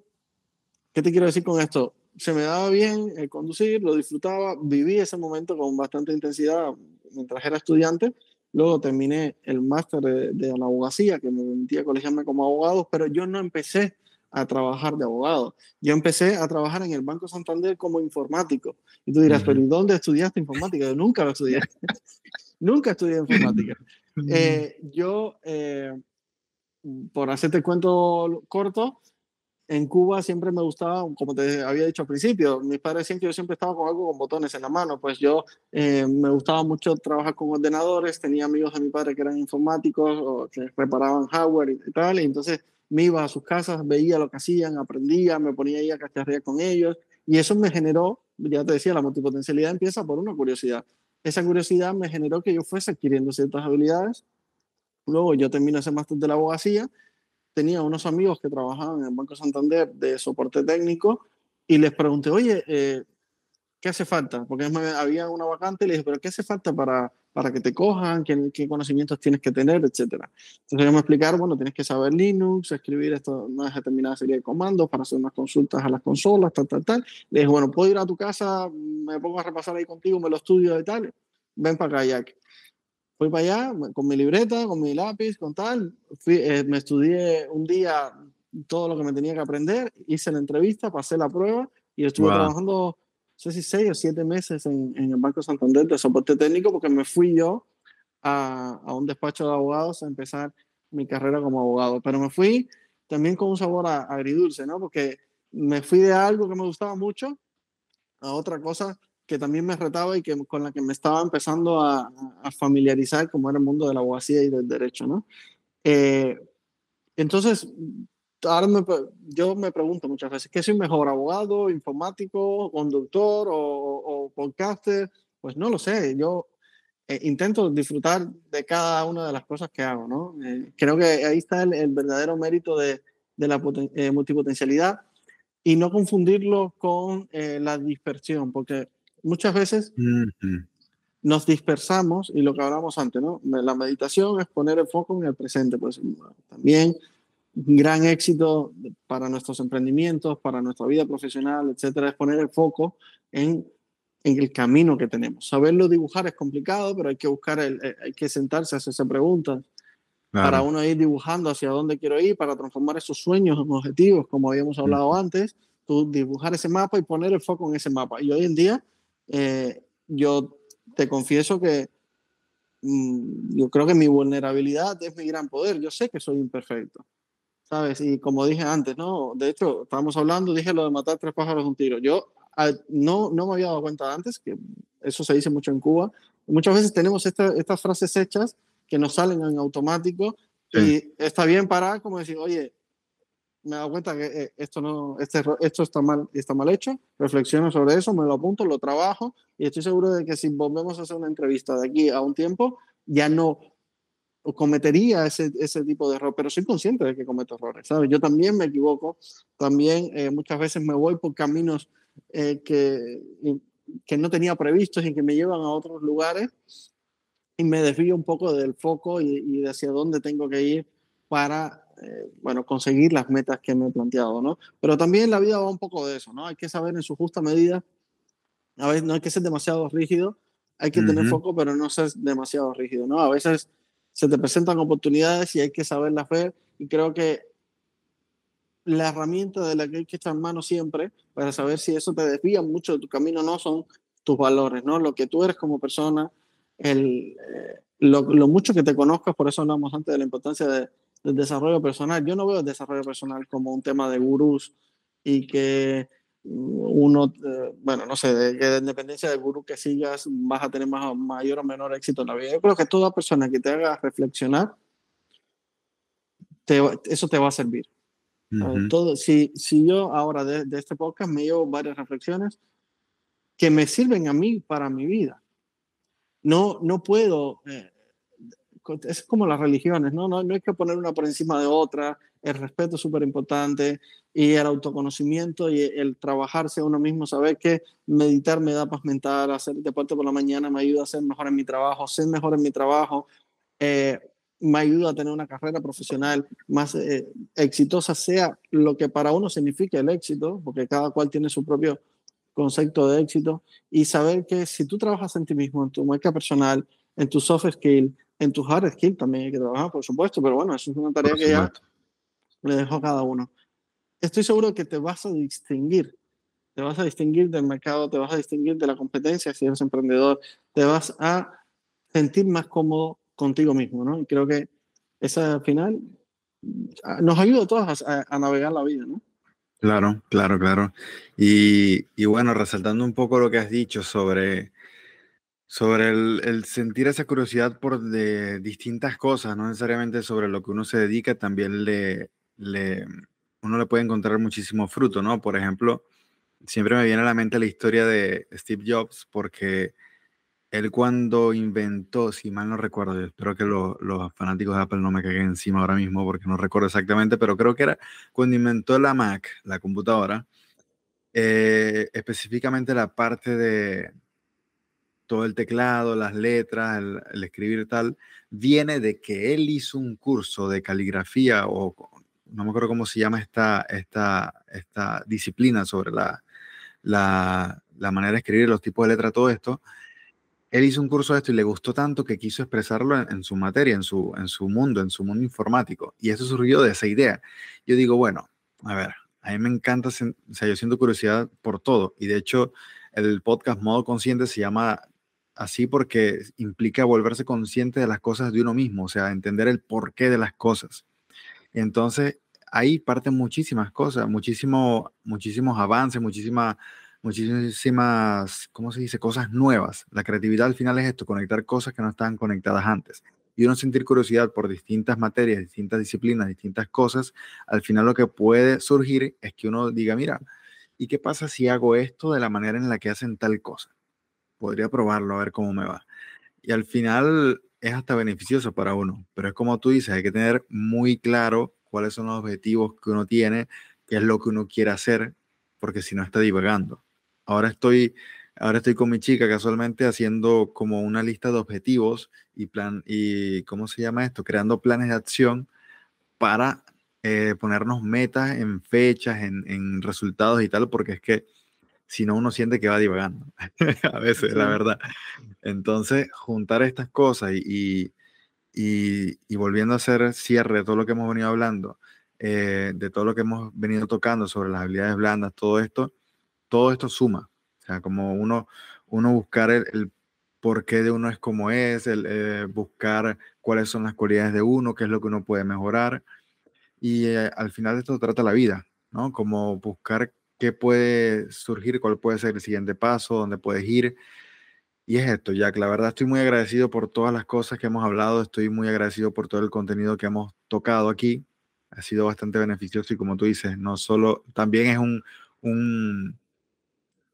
¿qué te quiero decir con esto? Se me daba bien el conducir, lo disfrutaba, viví ese momento con bastante intensidad mientras era estudiante. Luego terminé el máster de, de la abogacía, que me permitía colegiarme como abogado, pero yo no empecé a trabajar de abogado. Yo empecé a trabajar en el Banco Santander como informático. Y tú dirás, pero ¿y dónde estudiaste informática? Yo nunca lo estudié. nunca estudié informática. Eh, yo, eh, por hacerte cuento corto, en Cuba siempre me gustaba, como te había dicho al principio, mis padres decían que yo siempre estaba con algo con botones en la mano, pues yo eh, me gustaba mucho trabajar con ordenadores, tenía amigos de mi padre que eran informáticos o que reparaban hardware y tal, y entonces me iba a sus casas, veía lo que hacían, aprendía, me ponía ahí a cacharrear con ellos y eso me generó, ya te decía, la multipotencialidad empieza por una curiosidad. Esa curiosidad me generó que yo fuese adquiriendo ciertas habilidades. Luego yo terminé ese máster de la abogacía, tenía unos amigos que trabajaban en el Banco Santander de soporte técnico y les pregunté, oye, eh, ¿qué hace falta? Porque había una vacante y le dije, pero ¿qué hace falta para, para que te cojan? ¿Qué, ¿Qué, conocimientos tienes que tener? Etcétera. Entonces ellos me explicaron, bueno, tienes que saber Linux, escribir esto, una determinada serie de comandos para hacer unas consultas a las consolas, tal, tal, tal. Le dije, bueno, ¿puedo ir a tu casa? Me pongo a repasar ahí contigo, me lo estudio y tal. Ven para acá, Jack. Fui para allá con mi libreta, con mi lápiz, con tal. Fui, eh, me estudié un día todo lo que me tenía que aprender, hice la entrevista, pasé la prueba y estuve trabajando sé si seis o siete meses en, en, el Banco Santander de soporte técnico porque me fui yo a, a, un despacho de abogados a empezar mi carrera como abogado. Pero me fui también con un sabor agridulce, ¿no? Porque me fui de algo que me gustaba mucho a otra cosa que también me retaba y que, con la que me estaba empezando a, a familiarizar, como era el mundo de la abogacía y del derecho, ¿no? Eh, entonces, ahora yo me pregunto muchas veces, ¿qué soy mejor, abogado, informático, conductor o, podcaster? Pues no lo sé, yo eh, intento disfrutar de cada una de las cosas que hago, ¿no? Eh, creo que ahí está el, verdadero mérito de, de la eh, multipotencialidad y no confundirlo con la dispersión, porque muchas veces nos dispersamos y lo que hablamos antes, ¿no? La meditación es poner el foco en el presente, pues también gran éxito para nuestros emprendimientos, para nuestra vida profesional, etcétera, es poner el foco en, en el camino que tenemos. Saberlo dibujar es complicado, pero hay que buscar, el, eh, hay que sentarse a hacerse preguntas para uno ir dibujando hacia dónde quiero ir, para transformar esos sueños en objetivos, como habíamos hablado antes, tú dibujar ese mapa y poner el foco en ese mapa. Y hoy en día, eh, yo te confieso que mm, yo creo que mi vulnerabilidad es mi gran poder. Yo sé que soy imperfecto, ¿sabes? Y como dije antes, ¿no? De hecho, estábamos hablando, dije lo de matar tres pájaros de un tiro. Yo no, no me había dado cuenta antes, que eso se dice mucho en Cuba. Muchas veces tenemos estas frases hechas que nos salen en automático y está bien parar como decir, oye, me he dado cuenta que eh, esto, no, este, esto está, mal, está mal hecho, reflexiono sobre eso, me lo apunto, lo trabajo y estoy seguro de que si volvemos a hacer una entrevista de aquí a un tiempo, ya no cometería ese, ese tipo de error, pero soy consciente de que cometo errores, ¿sabes? Yo también me equivoco, también eh, muchas veces me voy por caminos eh, que, que no tenía previstos y que me llevan a otros lugares y me desvío un poco del foco y, y de hacia dónde tengo que ir para eh, bueno, conseguir las metas que me he planteado, ¿no? Pero también la vida va un poco de eso, ¿no? Hay que saber en su justa medida, a veces no hay que ser demasiado rígido, hay que tener foco, pero no ser demasiado rígido, ¿no? A veces se te presentan oportunidades y hay que saberlas ver y creo que la herramienta de la que hay que echar mano siempre para saber si eso te desvía mucho de tu camino no son tus valores, ¿no? Lo que tú eres como persona, el, eh, lo, lo, mucho que te conozcas, por eso hablamos antes de la importancia de, del desarrollo personal. Yo no veo el desarrollo personal como un tema de gurús y que uno, eh, bueno, no sé, de, de independencia del gurú que sigas, vas a tener más, mayor o menor éxito en la vida. Yo creo que toda persona que te haga reflexionar, te, eso te va a servir. Todo, si, si yo ahora de, de, este podcast me llevo varias reflexiones que me sirven a mí para mi vida. No, no puedo eh, es como las religiones, ¿no? ¿no? No hay que poner una por encima de otra, el respeto es súper importante y el autoconocimiento y el trabajarse a uno mismo, saber que meditar me da paz mental, hacer deporte por la mañana me ayuda a ser mejor en mi trabajo, ser mejor en mi trabajo, eh, me ayuda a tener una carrera profesional más eh, exitosa, sea lo que para uno signifique el éxito, porque cada cual tiene su propio concepto de éxito, y saber que si tú trabajas en ti mismo, en tu marca personal, en tu soft skill, en tus hard skills también hay que trabajar, por supuesto, pero bueno, eso es una tarea que ya le dejo a cada uno. Estoy seguro que te vas a distinguir, te vas a distinguir del mercado, te vas a distinguir de la competencia si eres emprendedor, te vas a sentir más cómodo contigo mismo, ¿no? Y creo que esa al final nos ayuda a todos a, navegar la vida, ¿no? Claro, claro, claro. Y, y bueno, resaltando un poco lo que has dicho sobre sobre el, sentir esa curiosidad por de distintas cosas, no necesariamente sobre lo que uno se dedica, también le, le, uno le puede encontrar muchísimo fruto, ¿no? Por ejemplo, siempre me viene a la mente la historia de Steve Jobs, porque él cuando inventó, si mal no recuerdo, espero que los fanáticos de Apple no me caigan encima ahora mismo porque no recuerdo exactamente, pero creo que era cuando inventó la Mac, la computadora, eh, específicamente la parte de, todo el teclado, las letras, el, escribir tal, viene de que él hizo un curso de caligrafía o no me acuerdo cómo se llama esta, esta, esta disciplina sobre la, la, la manera de escribir, los tipos de letra, todo esto. Él hizo un curso de esto y le gustó tanto que quiso expresarlo en, su materia, en su, en su mundo, en su mundo informático. Y eso surgió de esa idea. Yo digo, bueno, a ver, a mí me encanta, o sea, yo siento curiosidad por todo. Y de hecho, el podcast Modo Consciente se llama así porque implica volverse consciente de las cosas de uno mismo, o sea, entender el porqué de las cosas. Entonces, ahí parten muchísimas cosas, muchísimo, muchísimos avances, muchísimas, muchísimas, ¿cómo se dice? Cosas nuevas. La creatividad al final es esto, conectar cosas que no estaban conectadas antes. Y uno sentir curiosidad por distintas materias, distintas disciplinas, distintas cosas, al final lo que puede surgir es que uno diga, mira, ¿y qué pasa si hago esto de la manera en la que hacen tal cosa? Podría probarlo a ver cómo me va. Y al final es hasta beneficioso para uno, pero es como tú dices, hay que tener muy claro cuáles son los objetivos que uno tiene, qué es lo que uno quiere hacer, porque si no está divagando. Ahora estoy ahora estoy con mi chica casualmente haciendo como una lista de objetivos y plan, y ¿cómo se llama esto? Creando planes de acción para eh, ponernos metas en fechas, en, en, resultados y tal, porque es que si no uno siente que va divagando, a veces, la verdad. Entonces, juntar estas cosas y, y, y, volviendo a hacer cierre de todo lo que hemos venido hablando, eh, de todo lo que hemos venido tocando sobre las habilidades blandas, todo esto, todo esto suma. O sea, como uno, uno buscar el, el porqué de uno es como es, el, eh, buscar cuáles son las cualidades de uno, qué es lo que uno puede mejorar. Y eh, al final de esto trata la vida, ¿no? Como buscar qué puede surgir, cuál puede ser el siguiente paso, dónde puedes ir. Y es esto, Jack. La verdad estoy muy agradecido por todas las cosas que hemos hablado, estoy muy agradecido por todo el contenido que hemos tocado aquí. Ha sido bastante beneficioso y como tú dices, no solo, también es un, un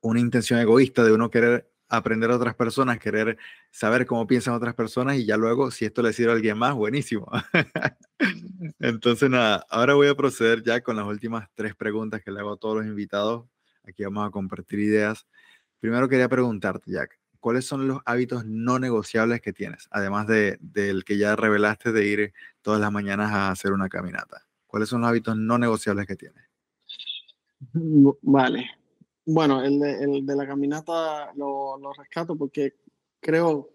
una intención egoísta de uno querer aprender a otras personas, querer saber cómo piensan otras personas y ya luego, si esto le sirve a alguien más, buenísimo. Entonces, nada, ahora voy a proceder ya con las últimas tres preguntas que le hago a todos los invitados. Aquí vamos a compartir ideas. Primero quería preguntarte, Jack, ¿cuáles son los hábitos no negociables que tienes? Además de, del que ya revelaste de ir todas las mañanas a hacer una caminata. ¿Cuáles son los hábitos no negociables que tienes? Vale, bueno, el de, la caminata lo, lo, rescato porque creo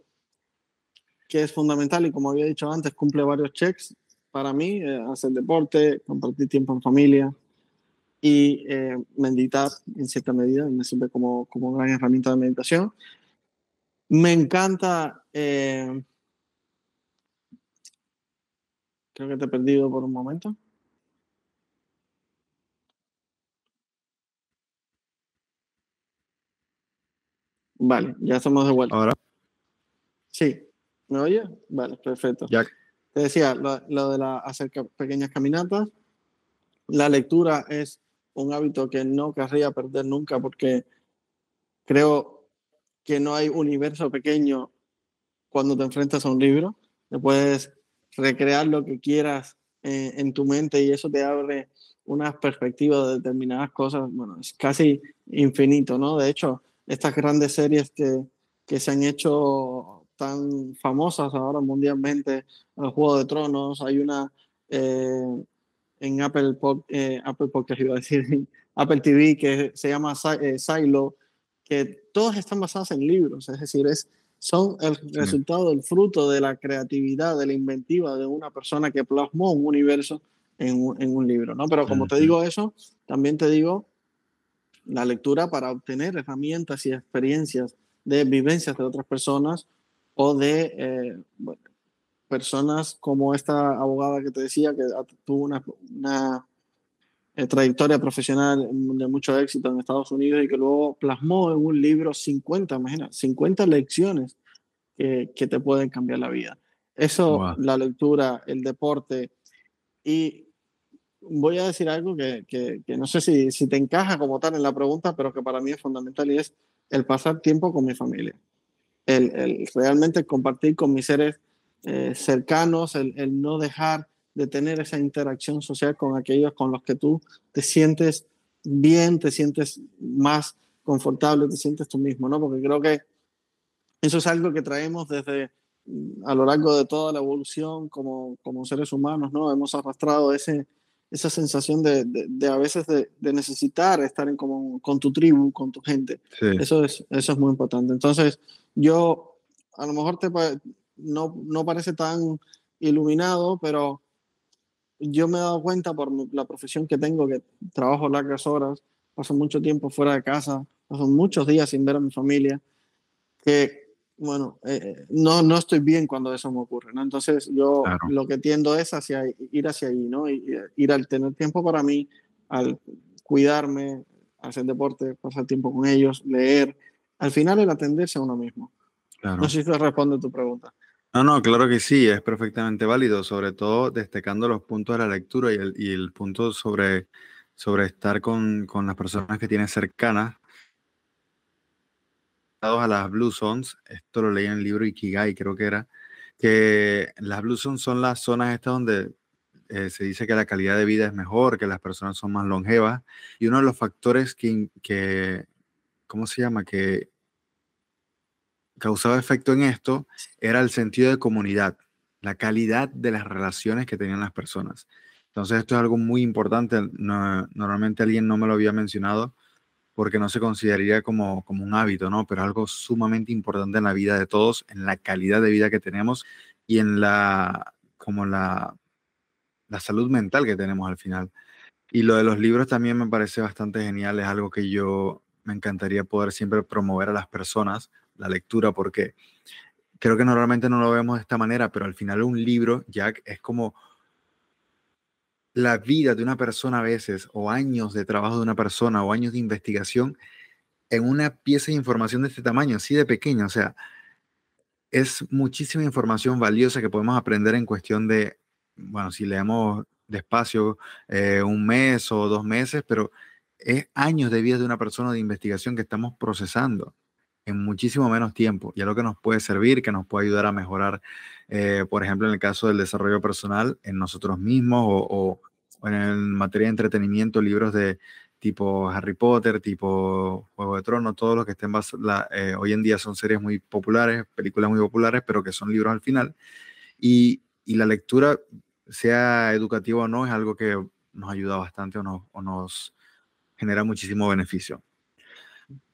que es fundamental y como había dicho antes, cumple varios checks para mí, eh, hacer deporte, compartir tiempo en familia y eh, meditar en cierta medida, me sirve como, como gran herramienta de meditación. Me encanta, eh, creo que te he perdido por un momento. Vale, ya estamos de vuelta. Ahora. Sí, ¿me oye? Vale, perfecto. Ya. Te decía, lo, lo de la, hacer pequeñas caminatas. La lectura es un hábito que no querría perder nunca porque creo que no hay universo pequeño cuando te enfrentas a un libro. Te puedes recrear lo que quieras eh, en tu mente y eso te abre unas perspectivas de determinadas cosas. Bueno, es casi infinito, ¿no? De hecho, estas grandes series que, que se han hecho tan famosas ahora mundialmente, el Juego de Tronos, hay una eh, en Apple, eh, Apple Podcast, iba a decir, Apple TV que se llama eh, Silo, que todas están basadas en libros, es decir, es, son el resultado, el fruto de la creatividad, de la inventiva de una persona que plasmó un universo en un, en un libro, ¿no? Pero como te digo eso, también te digo la lectura para obtener herramientas y experiencias de vivencias de otras personas o de eh, personas como esta abogada que te decía que tuvo una, una eh, trayectoria profesional de mucho éxito en Estados Unidos y que luego plasmó en un libro 50, imagina, 50 lecciones que, que te pueden cambiar la vida. Eso, wow. la lectura, el deporte y voy a decir algo que, que, que no sé si, si, te encaja como tal en la pregunta, pero que para mí es fundamental y es el pasar tiempo con mi familia. El, el realmente compartir con mis seres eh, cercanos, el, el, no dejar de tener esa interacción social con aquellos con los que tú te sientes bien, te sientes más confortable, te sientes tú mismo, ¿no? Porque creo que eso es algo que traemos desde a lo largo de toda la evolución como, como seres humanos, ¿no? Hemos arrastrado ese, esa sensación de, de, de a veces de, de, necesitar estar en como, con tu tribu, con tu gente. Sí. Eso, es, eso es muy importante. Entonces, yo a lo mejor te, no, no parece tan iluminado, pero yo me he dado cuenta por la profesión que tengo, que trabajo largas horas, paso mucho tiempo fuera de casa, paso muchos días sin ver a mi familia, que bueno, eh, no, no estoy bien cuando eso me ocurre, ¿no? Entonces yo claro. lo que tiendo es hacia ir hacia ahí, ¿no? Y, ir al tener tiempo para mí, al cuidarme, hacer deporte, pasar tiempo con ellos, leer, al final el atenderse a uno mismo. Claro. No sé si te responde tu pregunta. No, no, claro que sí, es perfectamente válido, sobre todo destacando los puntos de la lectura y el, y el punto sobre, sobre estar con, con las personas que tienes cercanas, a las Blue Zones, esto lo leí en el libro Ikigai, creo que era, que las Blue Zones son las zonas estas donde eh, se dice que la calidad de vida es mejor, que las personas son más longevas, y uno de los factores que, que ¿cómo se llama? Que causaba efecto en esto era el sentido de comunidad, la calidad de las relaciones que tenían las personas. Entonces esto es algo muy importante. normalmente alguien no me lo había mencionado porque no se consideraría como, como un hábito, ¿no? Pero algo sumamente importante en la vida de todos, en la calidad de vida que tenemos y en la, como la, la salud mental que tenemos al final. Y lo de los libros también me parece bastante genial, es algo que yo me encantaría poder siempre promover a las personas, la lectura, porque creo que normalmente no lo vemos de esta manera, pero al final un libro, Jack, es como la vida de una persona a veces, o años de trabajo de una persona, o años de investigación en una pieza de información de este tamaño, así de pequeña. O sea, es muchísima información valiosa que podemos aprender en cuestión de, bueno, si leemos despacio eh, un mes o dos meses, pero es años de vida de una persona de investigación que estamos procesando en muchísimo menos tiempo y algo que nos puede servir, que nos puede ayudar a mejorar, eh, por ejemplo, en el caso del desarrollo personal en nosotros mismos o, en materia de entretenimiento, libros de tipo Harry Potter, tipo Juego de Tronos, todo lo que estén la, eh, hoy en día son series muy populares, películas muy populares, pero que son libros al final. Y, y la lectura, sea educativa o no, es algo que nos ayuda bastante o, o nos genera muchísimo beneficio.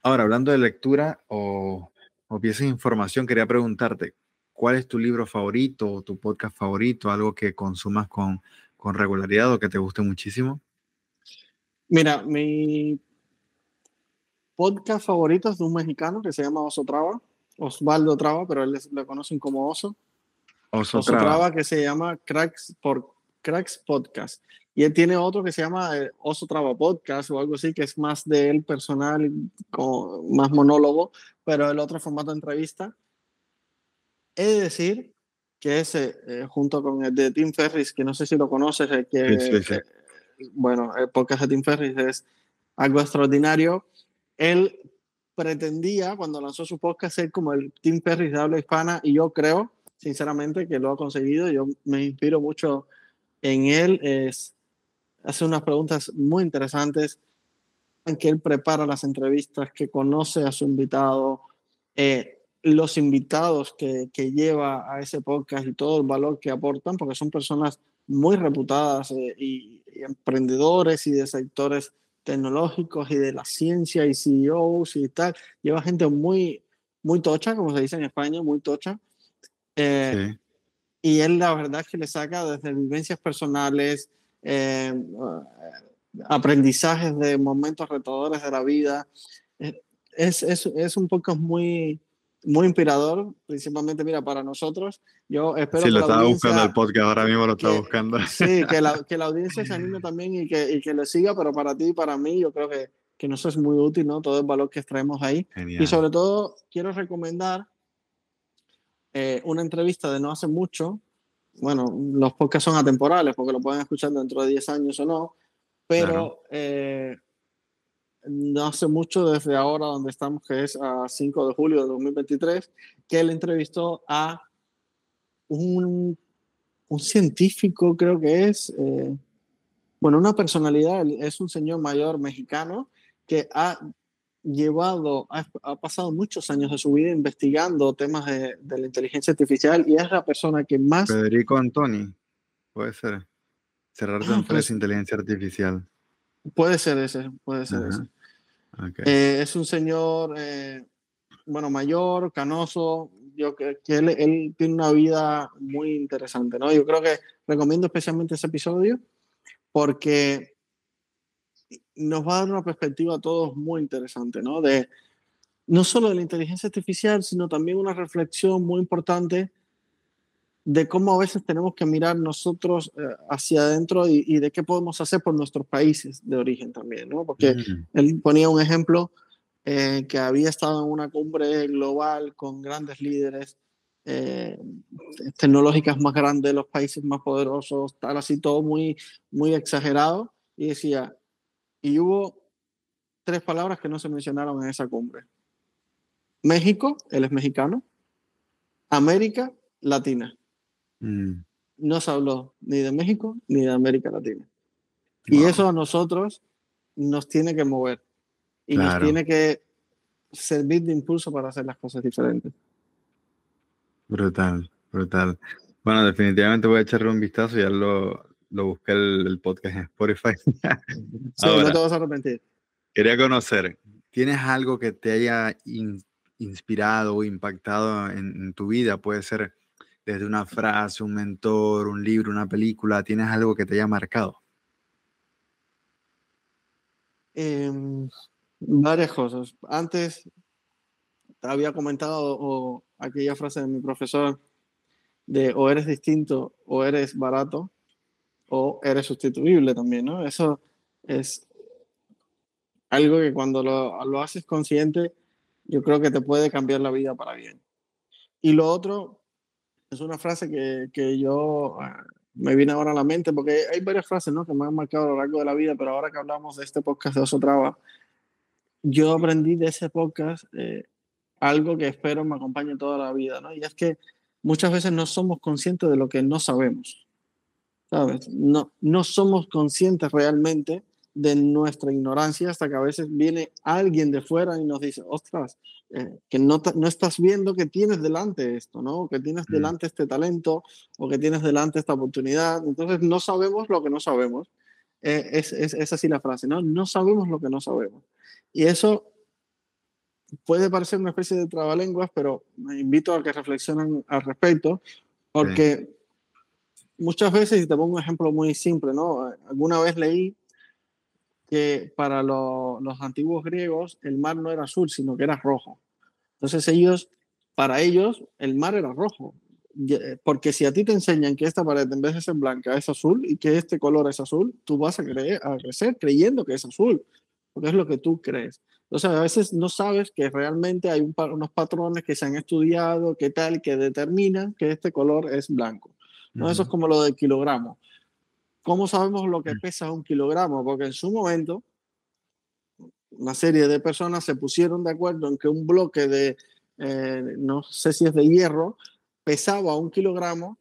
Ahora, hablando de lectura o, o piezas de información, quería preguntarte, ¿cuál es tu libro favorito o tu podcast favorito? Algo que consumas con, con regularidad o que te guste muchísimo. Mira, mi podcast favorito es de un mexicano que se llama Oso Traba, Osvaldo Traba, pero él le conocen como Oso. Oso, Traba. que se llama Cracks, por, Cracks Podcast. Y él tiene otro que se llama eh, Oso Traba Podcast o algo así, que es más de él personal, más monólogo, pero el otro formato de entrevista. He de decir que ese, eh, junto con el de Tim Ferris, que no sé si lo conoces, que, bueno, el podcast de Tim Ferris es algo extraordinario. Él pretendía, cuando lanzó su podcast, ser como el Tim Ferris de habla hispana, y yo creo, sinceramente, que lo ha conseguido. Yo me inspiro mucho en él. Es hace unas preguntas muy interesantes en que él prepara las entrevistas, que conoce a su invitado, eh, los invitados que, que, lleva a ese podcast y todo el valor que aportan, porque son personas muy reputadas eh, y, emprendedores y de sectores tecnológicos y de la ciencia y CEOs y tal. Lleva gente muy, muy tocha, como se dice en España, muy tocha. Eh, y él la verdad es que le saca desde vivencias personales, eh, aprendizajes de momentos retadores de la vida. Es, es, es, un podcast muy, muy inspirador, principalmente, mira, para nosotros. Yo espero sí, lo estaba buscando el podcast, ahora mismo lo estaba buscando. Sí, que la, que la audiencia se anime también y que, y que le siga, pero para ti y para mí, yo creo que, que nos es muy útil, ¿no? Todo el valor que extraemos ahí. Y sobre todo, quiero recomendar eh, una entrevista de no hace mucho bueno, los podcasts son atemporales porque lo pueden escuchar dentro de 10 años o no, pero eh, no hace mucho desde ahora donde estamos, que es a 5 de julio de 2023, que él entrevistó a un, un científico, creo que es, eh, bueno, una personalidad, es un señor mayor mexicano que ha llevado, ha, pasado muchos años de su vida investigando temas de, la inteligencia artificial y es la persona que más... Federico Antoni, puede ser. Cerrar ah, empresa pues inteligencia artificial. Puede ser ese, puede ser ese. Eh, es un señor, eh, bueno, mayor, canoso, yo que, que él, él, tiene una vida muy interesante, ¿no? Yo creo que recomiendo especialmente ese episodio porque nos va a dar una perspectiva a todos muy interesante, ¿no? De no solo de la inteligencia artificial, sino también una reflexión muy importante de cómo a veces tenemos que mirar nosotros eh, hacia adentro y, de qué podemos hacer por nuestros países de origen también, ¿no? Porque mm. él ponía un ejemplo eh, que había estado en una cumbre global con grandes líderes eh, tecnológicas más grandes, los países más poderosos, tal así, todo muy, muy exagerado, y decía, y hubo tres palabras que no se mencionaron en esa cumbre. México, él es mexicano. América Latina. Mm. No se habló ni de México ni de América Latina. Y eso a nosotros nos tiene que mover y nos tiene que servir de impulso para hacer las cosas diferentes. Brutal, brutal. Bueno, definitivamente voy a echarle un vistazo, ya lo, lo busqué el, podcast en Spotify. sí, no te vas a arrepentir. Quería conocer, ¿tienes algo que te haya inspirado o impactado en, tu vida? Puede ser desde una frase, un mentor, un libro, una película. ¿Tienes algo que te haya marcado? Em, varias cosas. Antes te había comentado aquella frase de mi profesor de o eres distinto o eres barato o eres sustituible también, ¿no? Eso es algo que cuando lo, lo, haces consciente, yo creo que te puede cambiar la vida para bien. Y lo otro es una frase que, que yo ah, me viene ahora a la mente, porque hay varias frases ¿no? que me han marcado a lo largo de la vida, pero ahora que hablamos de este podcast de Oso Traba, yo aprendí de ese podcast eh, algo que espero me acompañe toda la vida, ¿no? Y es que muchas veces no somos conscientes de lo que no sabemos. ¿Sabes? No, no somos conscientes realmente de nuestra ignorancia hasta que a veces viene alguien de fuera y nos dice, ostras, eh, que no, no estás viendo que tienes delante esto, ¿no? Que tienes mm. delante este talento o que tienes delante esta oportunidad. Entonces no sabemos lo que no sabemos. Eh, es, es, es, así la frase, ¿no? No sabemos lo que no sabemos. Y eso puede parecer una especie de trabalenguas, pero me invito a que reflexionen al respecto, porque muchas veces, y te pongo un ejemplo muy simple, ¿no? Alguna vez leí que para los antiguos griegos el mar no era azul, sino que era rojo. Entonces ellos, para ellos, el mar era rojo. Porque si a ti te enseñan que esta pared en vez de ser blanca es azul y que este color es azul, tú vas a, creer, a crecer creyendo que es azul, porque es lo que tú crees. Entonces, a veces no sabes que realmente hay unos patrones que se han estudiado, que tal, que determinan que este color es blanco. ¿No? Eso es como lo del kilogramo. ¿Cómo sabemos lo que pesa un kilogramo? Porque en su momento, una serie de personas se pusieron de acuerdo en que un bloque de, eh, no sé si es de hierro, pesaba un kilogramo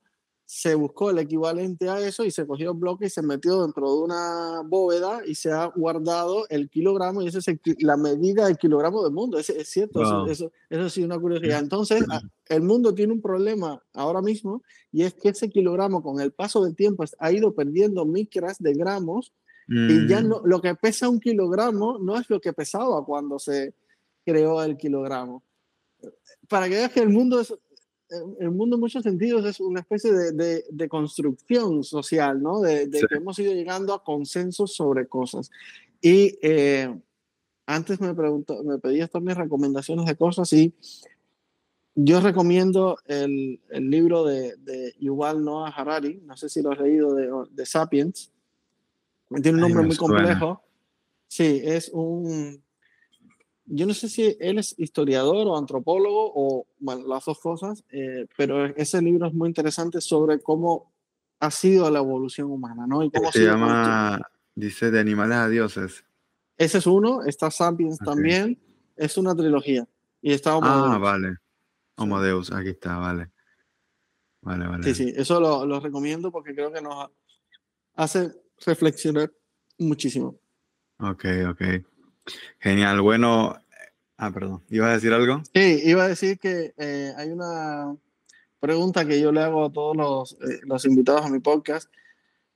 se buscó el equivalente a eso y se cogió el bloque y se metió dentro de una bóveda y se ha guardado el kilogramo y esa es la medida del kilogramo del mundo. Es, es cierto, eso, eso, eso, sí es una curiosidad. Entonces, el mundo tiene un problema ahora mismo y es que ese kilogramo con el paso del tiempo ha ido perdiendo micras de gramos y ya mm. no, lo que pesa un kilogramo no es lo que pesaba cuando se creó el kilogramo. Para que veas que el mundo es, el mundo en muchos sentidos es una especie de, de, construcción social, ¿no? De, que hemos ido llegando a consensos sobre cosas. Y eh, antes me, preguntó, me pedías también recomendaciones de cosas y yo recomiendo el, el libro de, de, Yuval Noah Harari, no sé si lo has leído, de, de Sapiens. Tiene un nombre muy complejo. Sí, es un yo no sé si él es historiador o antropólogo o bueno, las dos cosas, eh, pero ese libro es muy interesante sobre cómo ha sido la evolución humana, ¿no? Y cómo se llama, dice, de animales a dioses. Ese es uno, está Sapiens también, es una trilogía. Y está Homo Ah, vale. Homo Deus, aquí está, vale. Vale, vale. Sí, sí, eso lo, lo recomiendo porque creo que nos hace reflexionar muchísimo. Ok, ok. Genial. Bueno, ah, perdón. ¿Ibas a decir algo? Sí, iba a decir que eh, hay una pregunta que yo le hago a todos los, eh, los invitados a mi podcast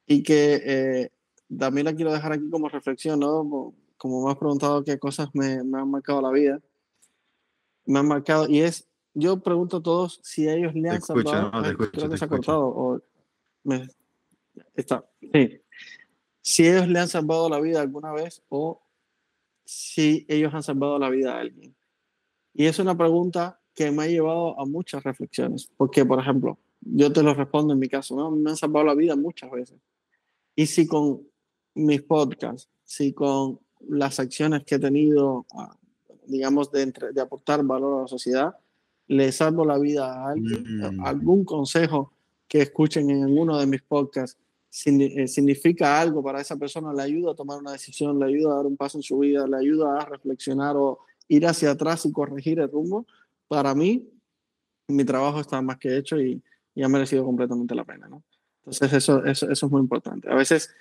y que eh, también la quiero dejar aquí como reflexión, ¿no? Como me has preguntado qué cosas me, me, han marcado la vida. Me han marcado, y es, yo pregunto a todos si ellos le han salvado. creo que se ha cortado. O me, está, sí. Si ellos le han salvado la vida alguna vez o si ellos han salvado la vida a alguien. Y es una pregunta que me ha llevado a muchas reflexiones, porque, por ejemplo, yo te lo respondo en mi caso, ¿no? Me han salvado la vida muchas veces. Y si con mis podcasts, si con las acciones que he tenido, ah, digamos, de, de aportar valor a la sociedad, le salvo la vida a alguien, mm. algún consejo que escuchen en uno de mis podcasts significa algo para esa persona, le ayuda a tomar una decisión, le ayuda a dar un paso en su vida, le ayuda a reflexionar o ir hacia atrás y corregir el rumbo, para mí mi trabajo está más que hecho y, y ha merecido completamente la pena. ¿no? Entonces eso, eso, eso, es muy importante. A veces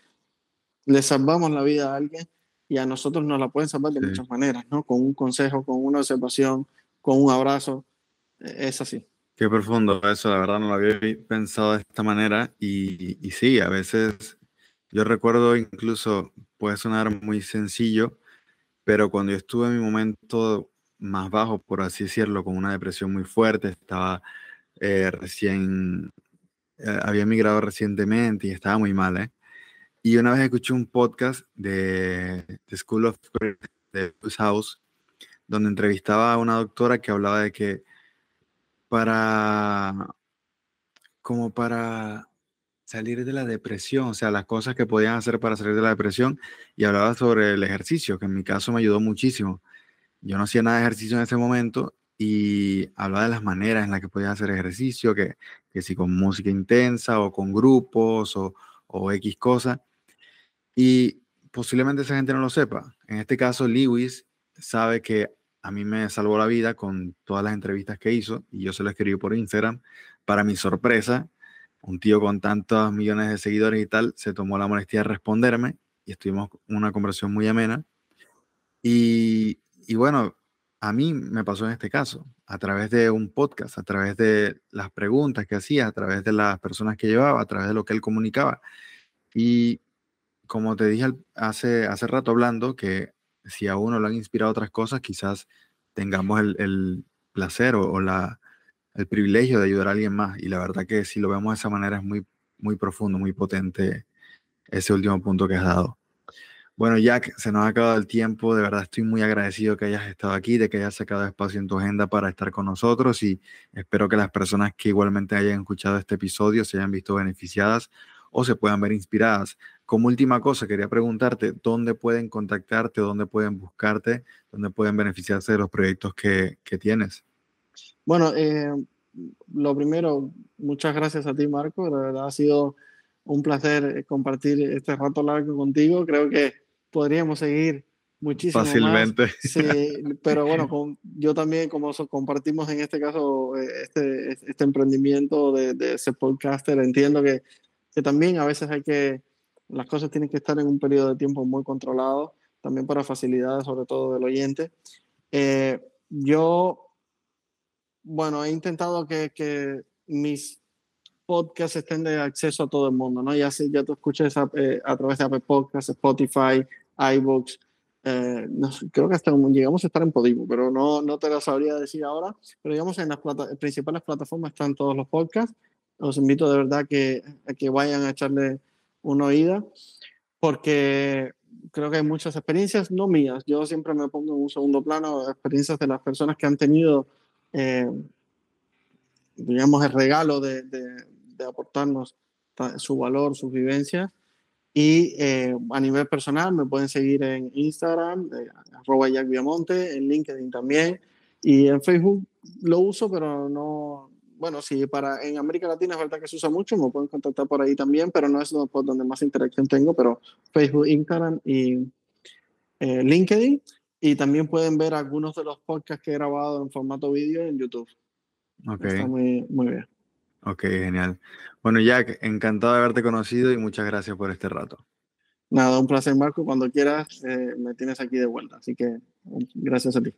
le salvamos la vida a alguien y a nosotros nos la pueden salvar de muchas maneras, ¿no? con un consejo, con una observación, con un abrazo. E, es así. Qué profundo eso, la verdad no lo había pensado de esta manera y, sí, a veces yo recuerdo incluso, puede sonar muy sencillo, pero cuando yo estuve en mi momento más bajo, por así decirlo, con una depresión muy fuerte, estaba eh, recién, eh, había emigrado recientemente y estaba muy mal, ¿eh? Y una vez escuché un podcast de, The School of de House, donde entrevistaba a una doctora que hablaba de que para, como para salir de la depresión, o sea, las cosas que podían hacer para salir de la depresión, y hablaba sobre el ejercicio, que en mi caso me ayudó muchísimo. Yo no hacía nada de ejercicio en ese momento y hablaba de las maneras en las que podías hacer ejercicio, que, que si con música intensa o con grupos o, o X cosas. Y posiblemente esa gente no lo sepa. En este caso, Lewis sabe que a mí me salvó la vida con todas las entrevistas que hizo y yo se lo escribí por Instagram. Para mi sorpresa, un tío con tantos millones de seguidores y tal se tomó la molestia de responderme y estuvimos una conversación muy amena. Y, y bueno, a mí me pasó en este caso, a través de un podcast, a través de las preguntas que hacía, a través de las personas que llevaba, a través de lo que él comunicaba. Y como te dije hace, hace rato hablando, que si a uno lo han inspirado otras cosas, quizás tengamos el, el placer o, la, el privilegio de ayudar a alguien más. Y la verdad que si lo vemos de esa manera es muy, muy profundo, muy potente ese último punto que has dado. Bueno, Jack, se nos ha acabado el tiempo. De verdad estoy muy agradecido que hayas estado aquí, de que hayas sacado espacio en tu agenda para estar con nosotros y espero que las personas que igualmente hayan escuchado este episodio se hayan visto beneficiadas o se puedan ver inspiradas. Como última cosa, quería preguntarte dónde pueden contactarte, dónde pueden buscarte, dónde pueden beneficiarse de los proyectos que, que tienes. Bueno, eh, lo primero, muchas gracias a ti, Marco. De verdad ha sido un placer compartir este rato largo contigo. Creo que podríamos seguir muchísimo Fácilmente. Sí, pero bueno, con, yo también, como compartimos en este caso eh, este, este emprendimiento de, de ese podcaster, entiendo que, que también a veces hay que, las cosas tienen que estar en un periodo de tiempo muy controlado, también para facilidades, sobre todo del oyente. Eh, yo, bueno, he intentado que, que mis podcasts estén de acceso a todo el mundo, ¿no? Ya, ya tú escuches a, eh, a través de Apple Podcasts, Spotify, iBooks, eh, creo que hasta llegamos a estar en Podimo, pero no, no te lo sabría decir ahora. Pero digamos, en las principales plataformas están todos los podcasts. Os invito de verdad que, a que vayan a echarle una oída, porque creo que hay muchas experiencias, no mías. Yo siempre me pongo en un segundo plano, experiencias de las personas que han tenido, eh, digamos, el regalo de, de, de aportarnos su valor, sus vivencias y eh, a nivel personal me pueden seguir en Instagram, eh, arroba Jack Viamonte, en LinkedIn también. Y en Facebook lo uso, pero no, bueno, sí, para, en América Latina es verdad que se usa mucho, me pueden contactar por ahí también, pero no es por donde más interacción tengo, pero Facebook, Instagram y eh, LinkedIn. Y también pueden ver algunos de los podcasts que he grabado en formato vídeo en YouTube. Okay. Está muy, muy bien. Ok, genial. Bueno, Jack, encantado de haberte conocido y muchas gracias por este rato. Nada, un placer, Marco. Cuando quieras, eh, me tienes aquí de vuelta. Así que gracias a ti.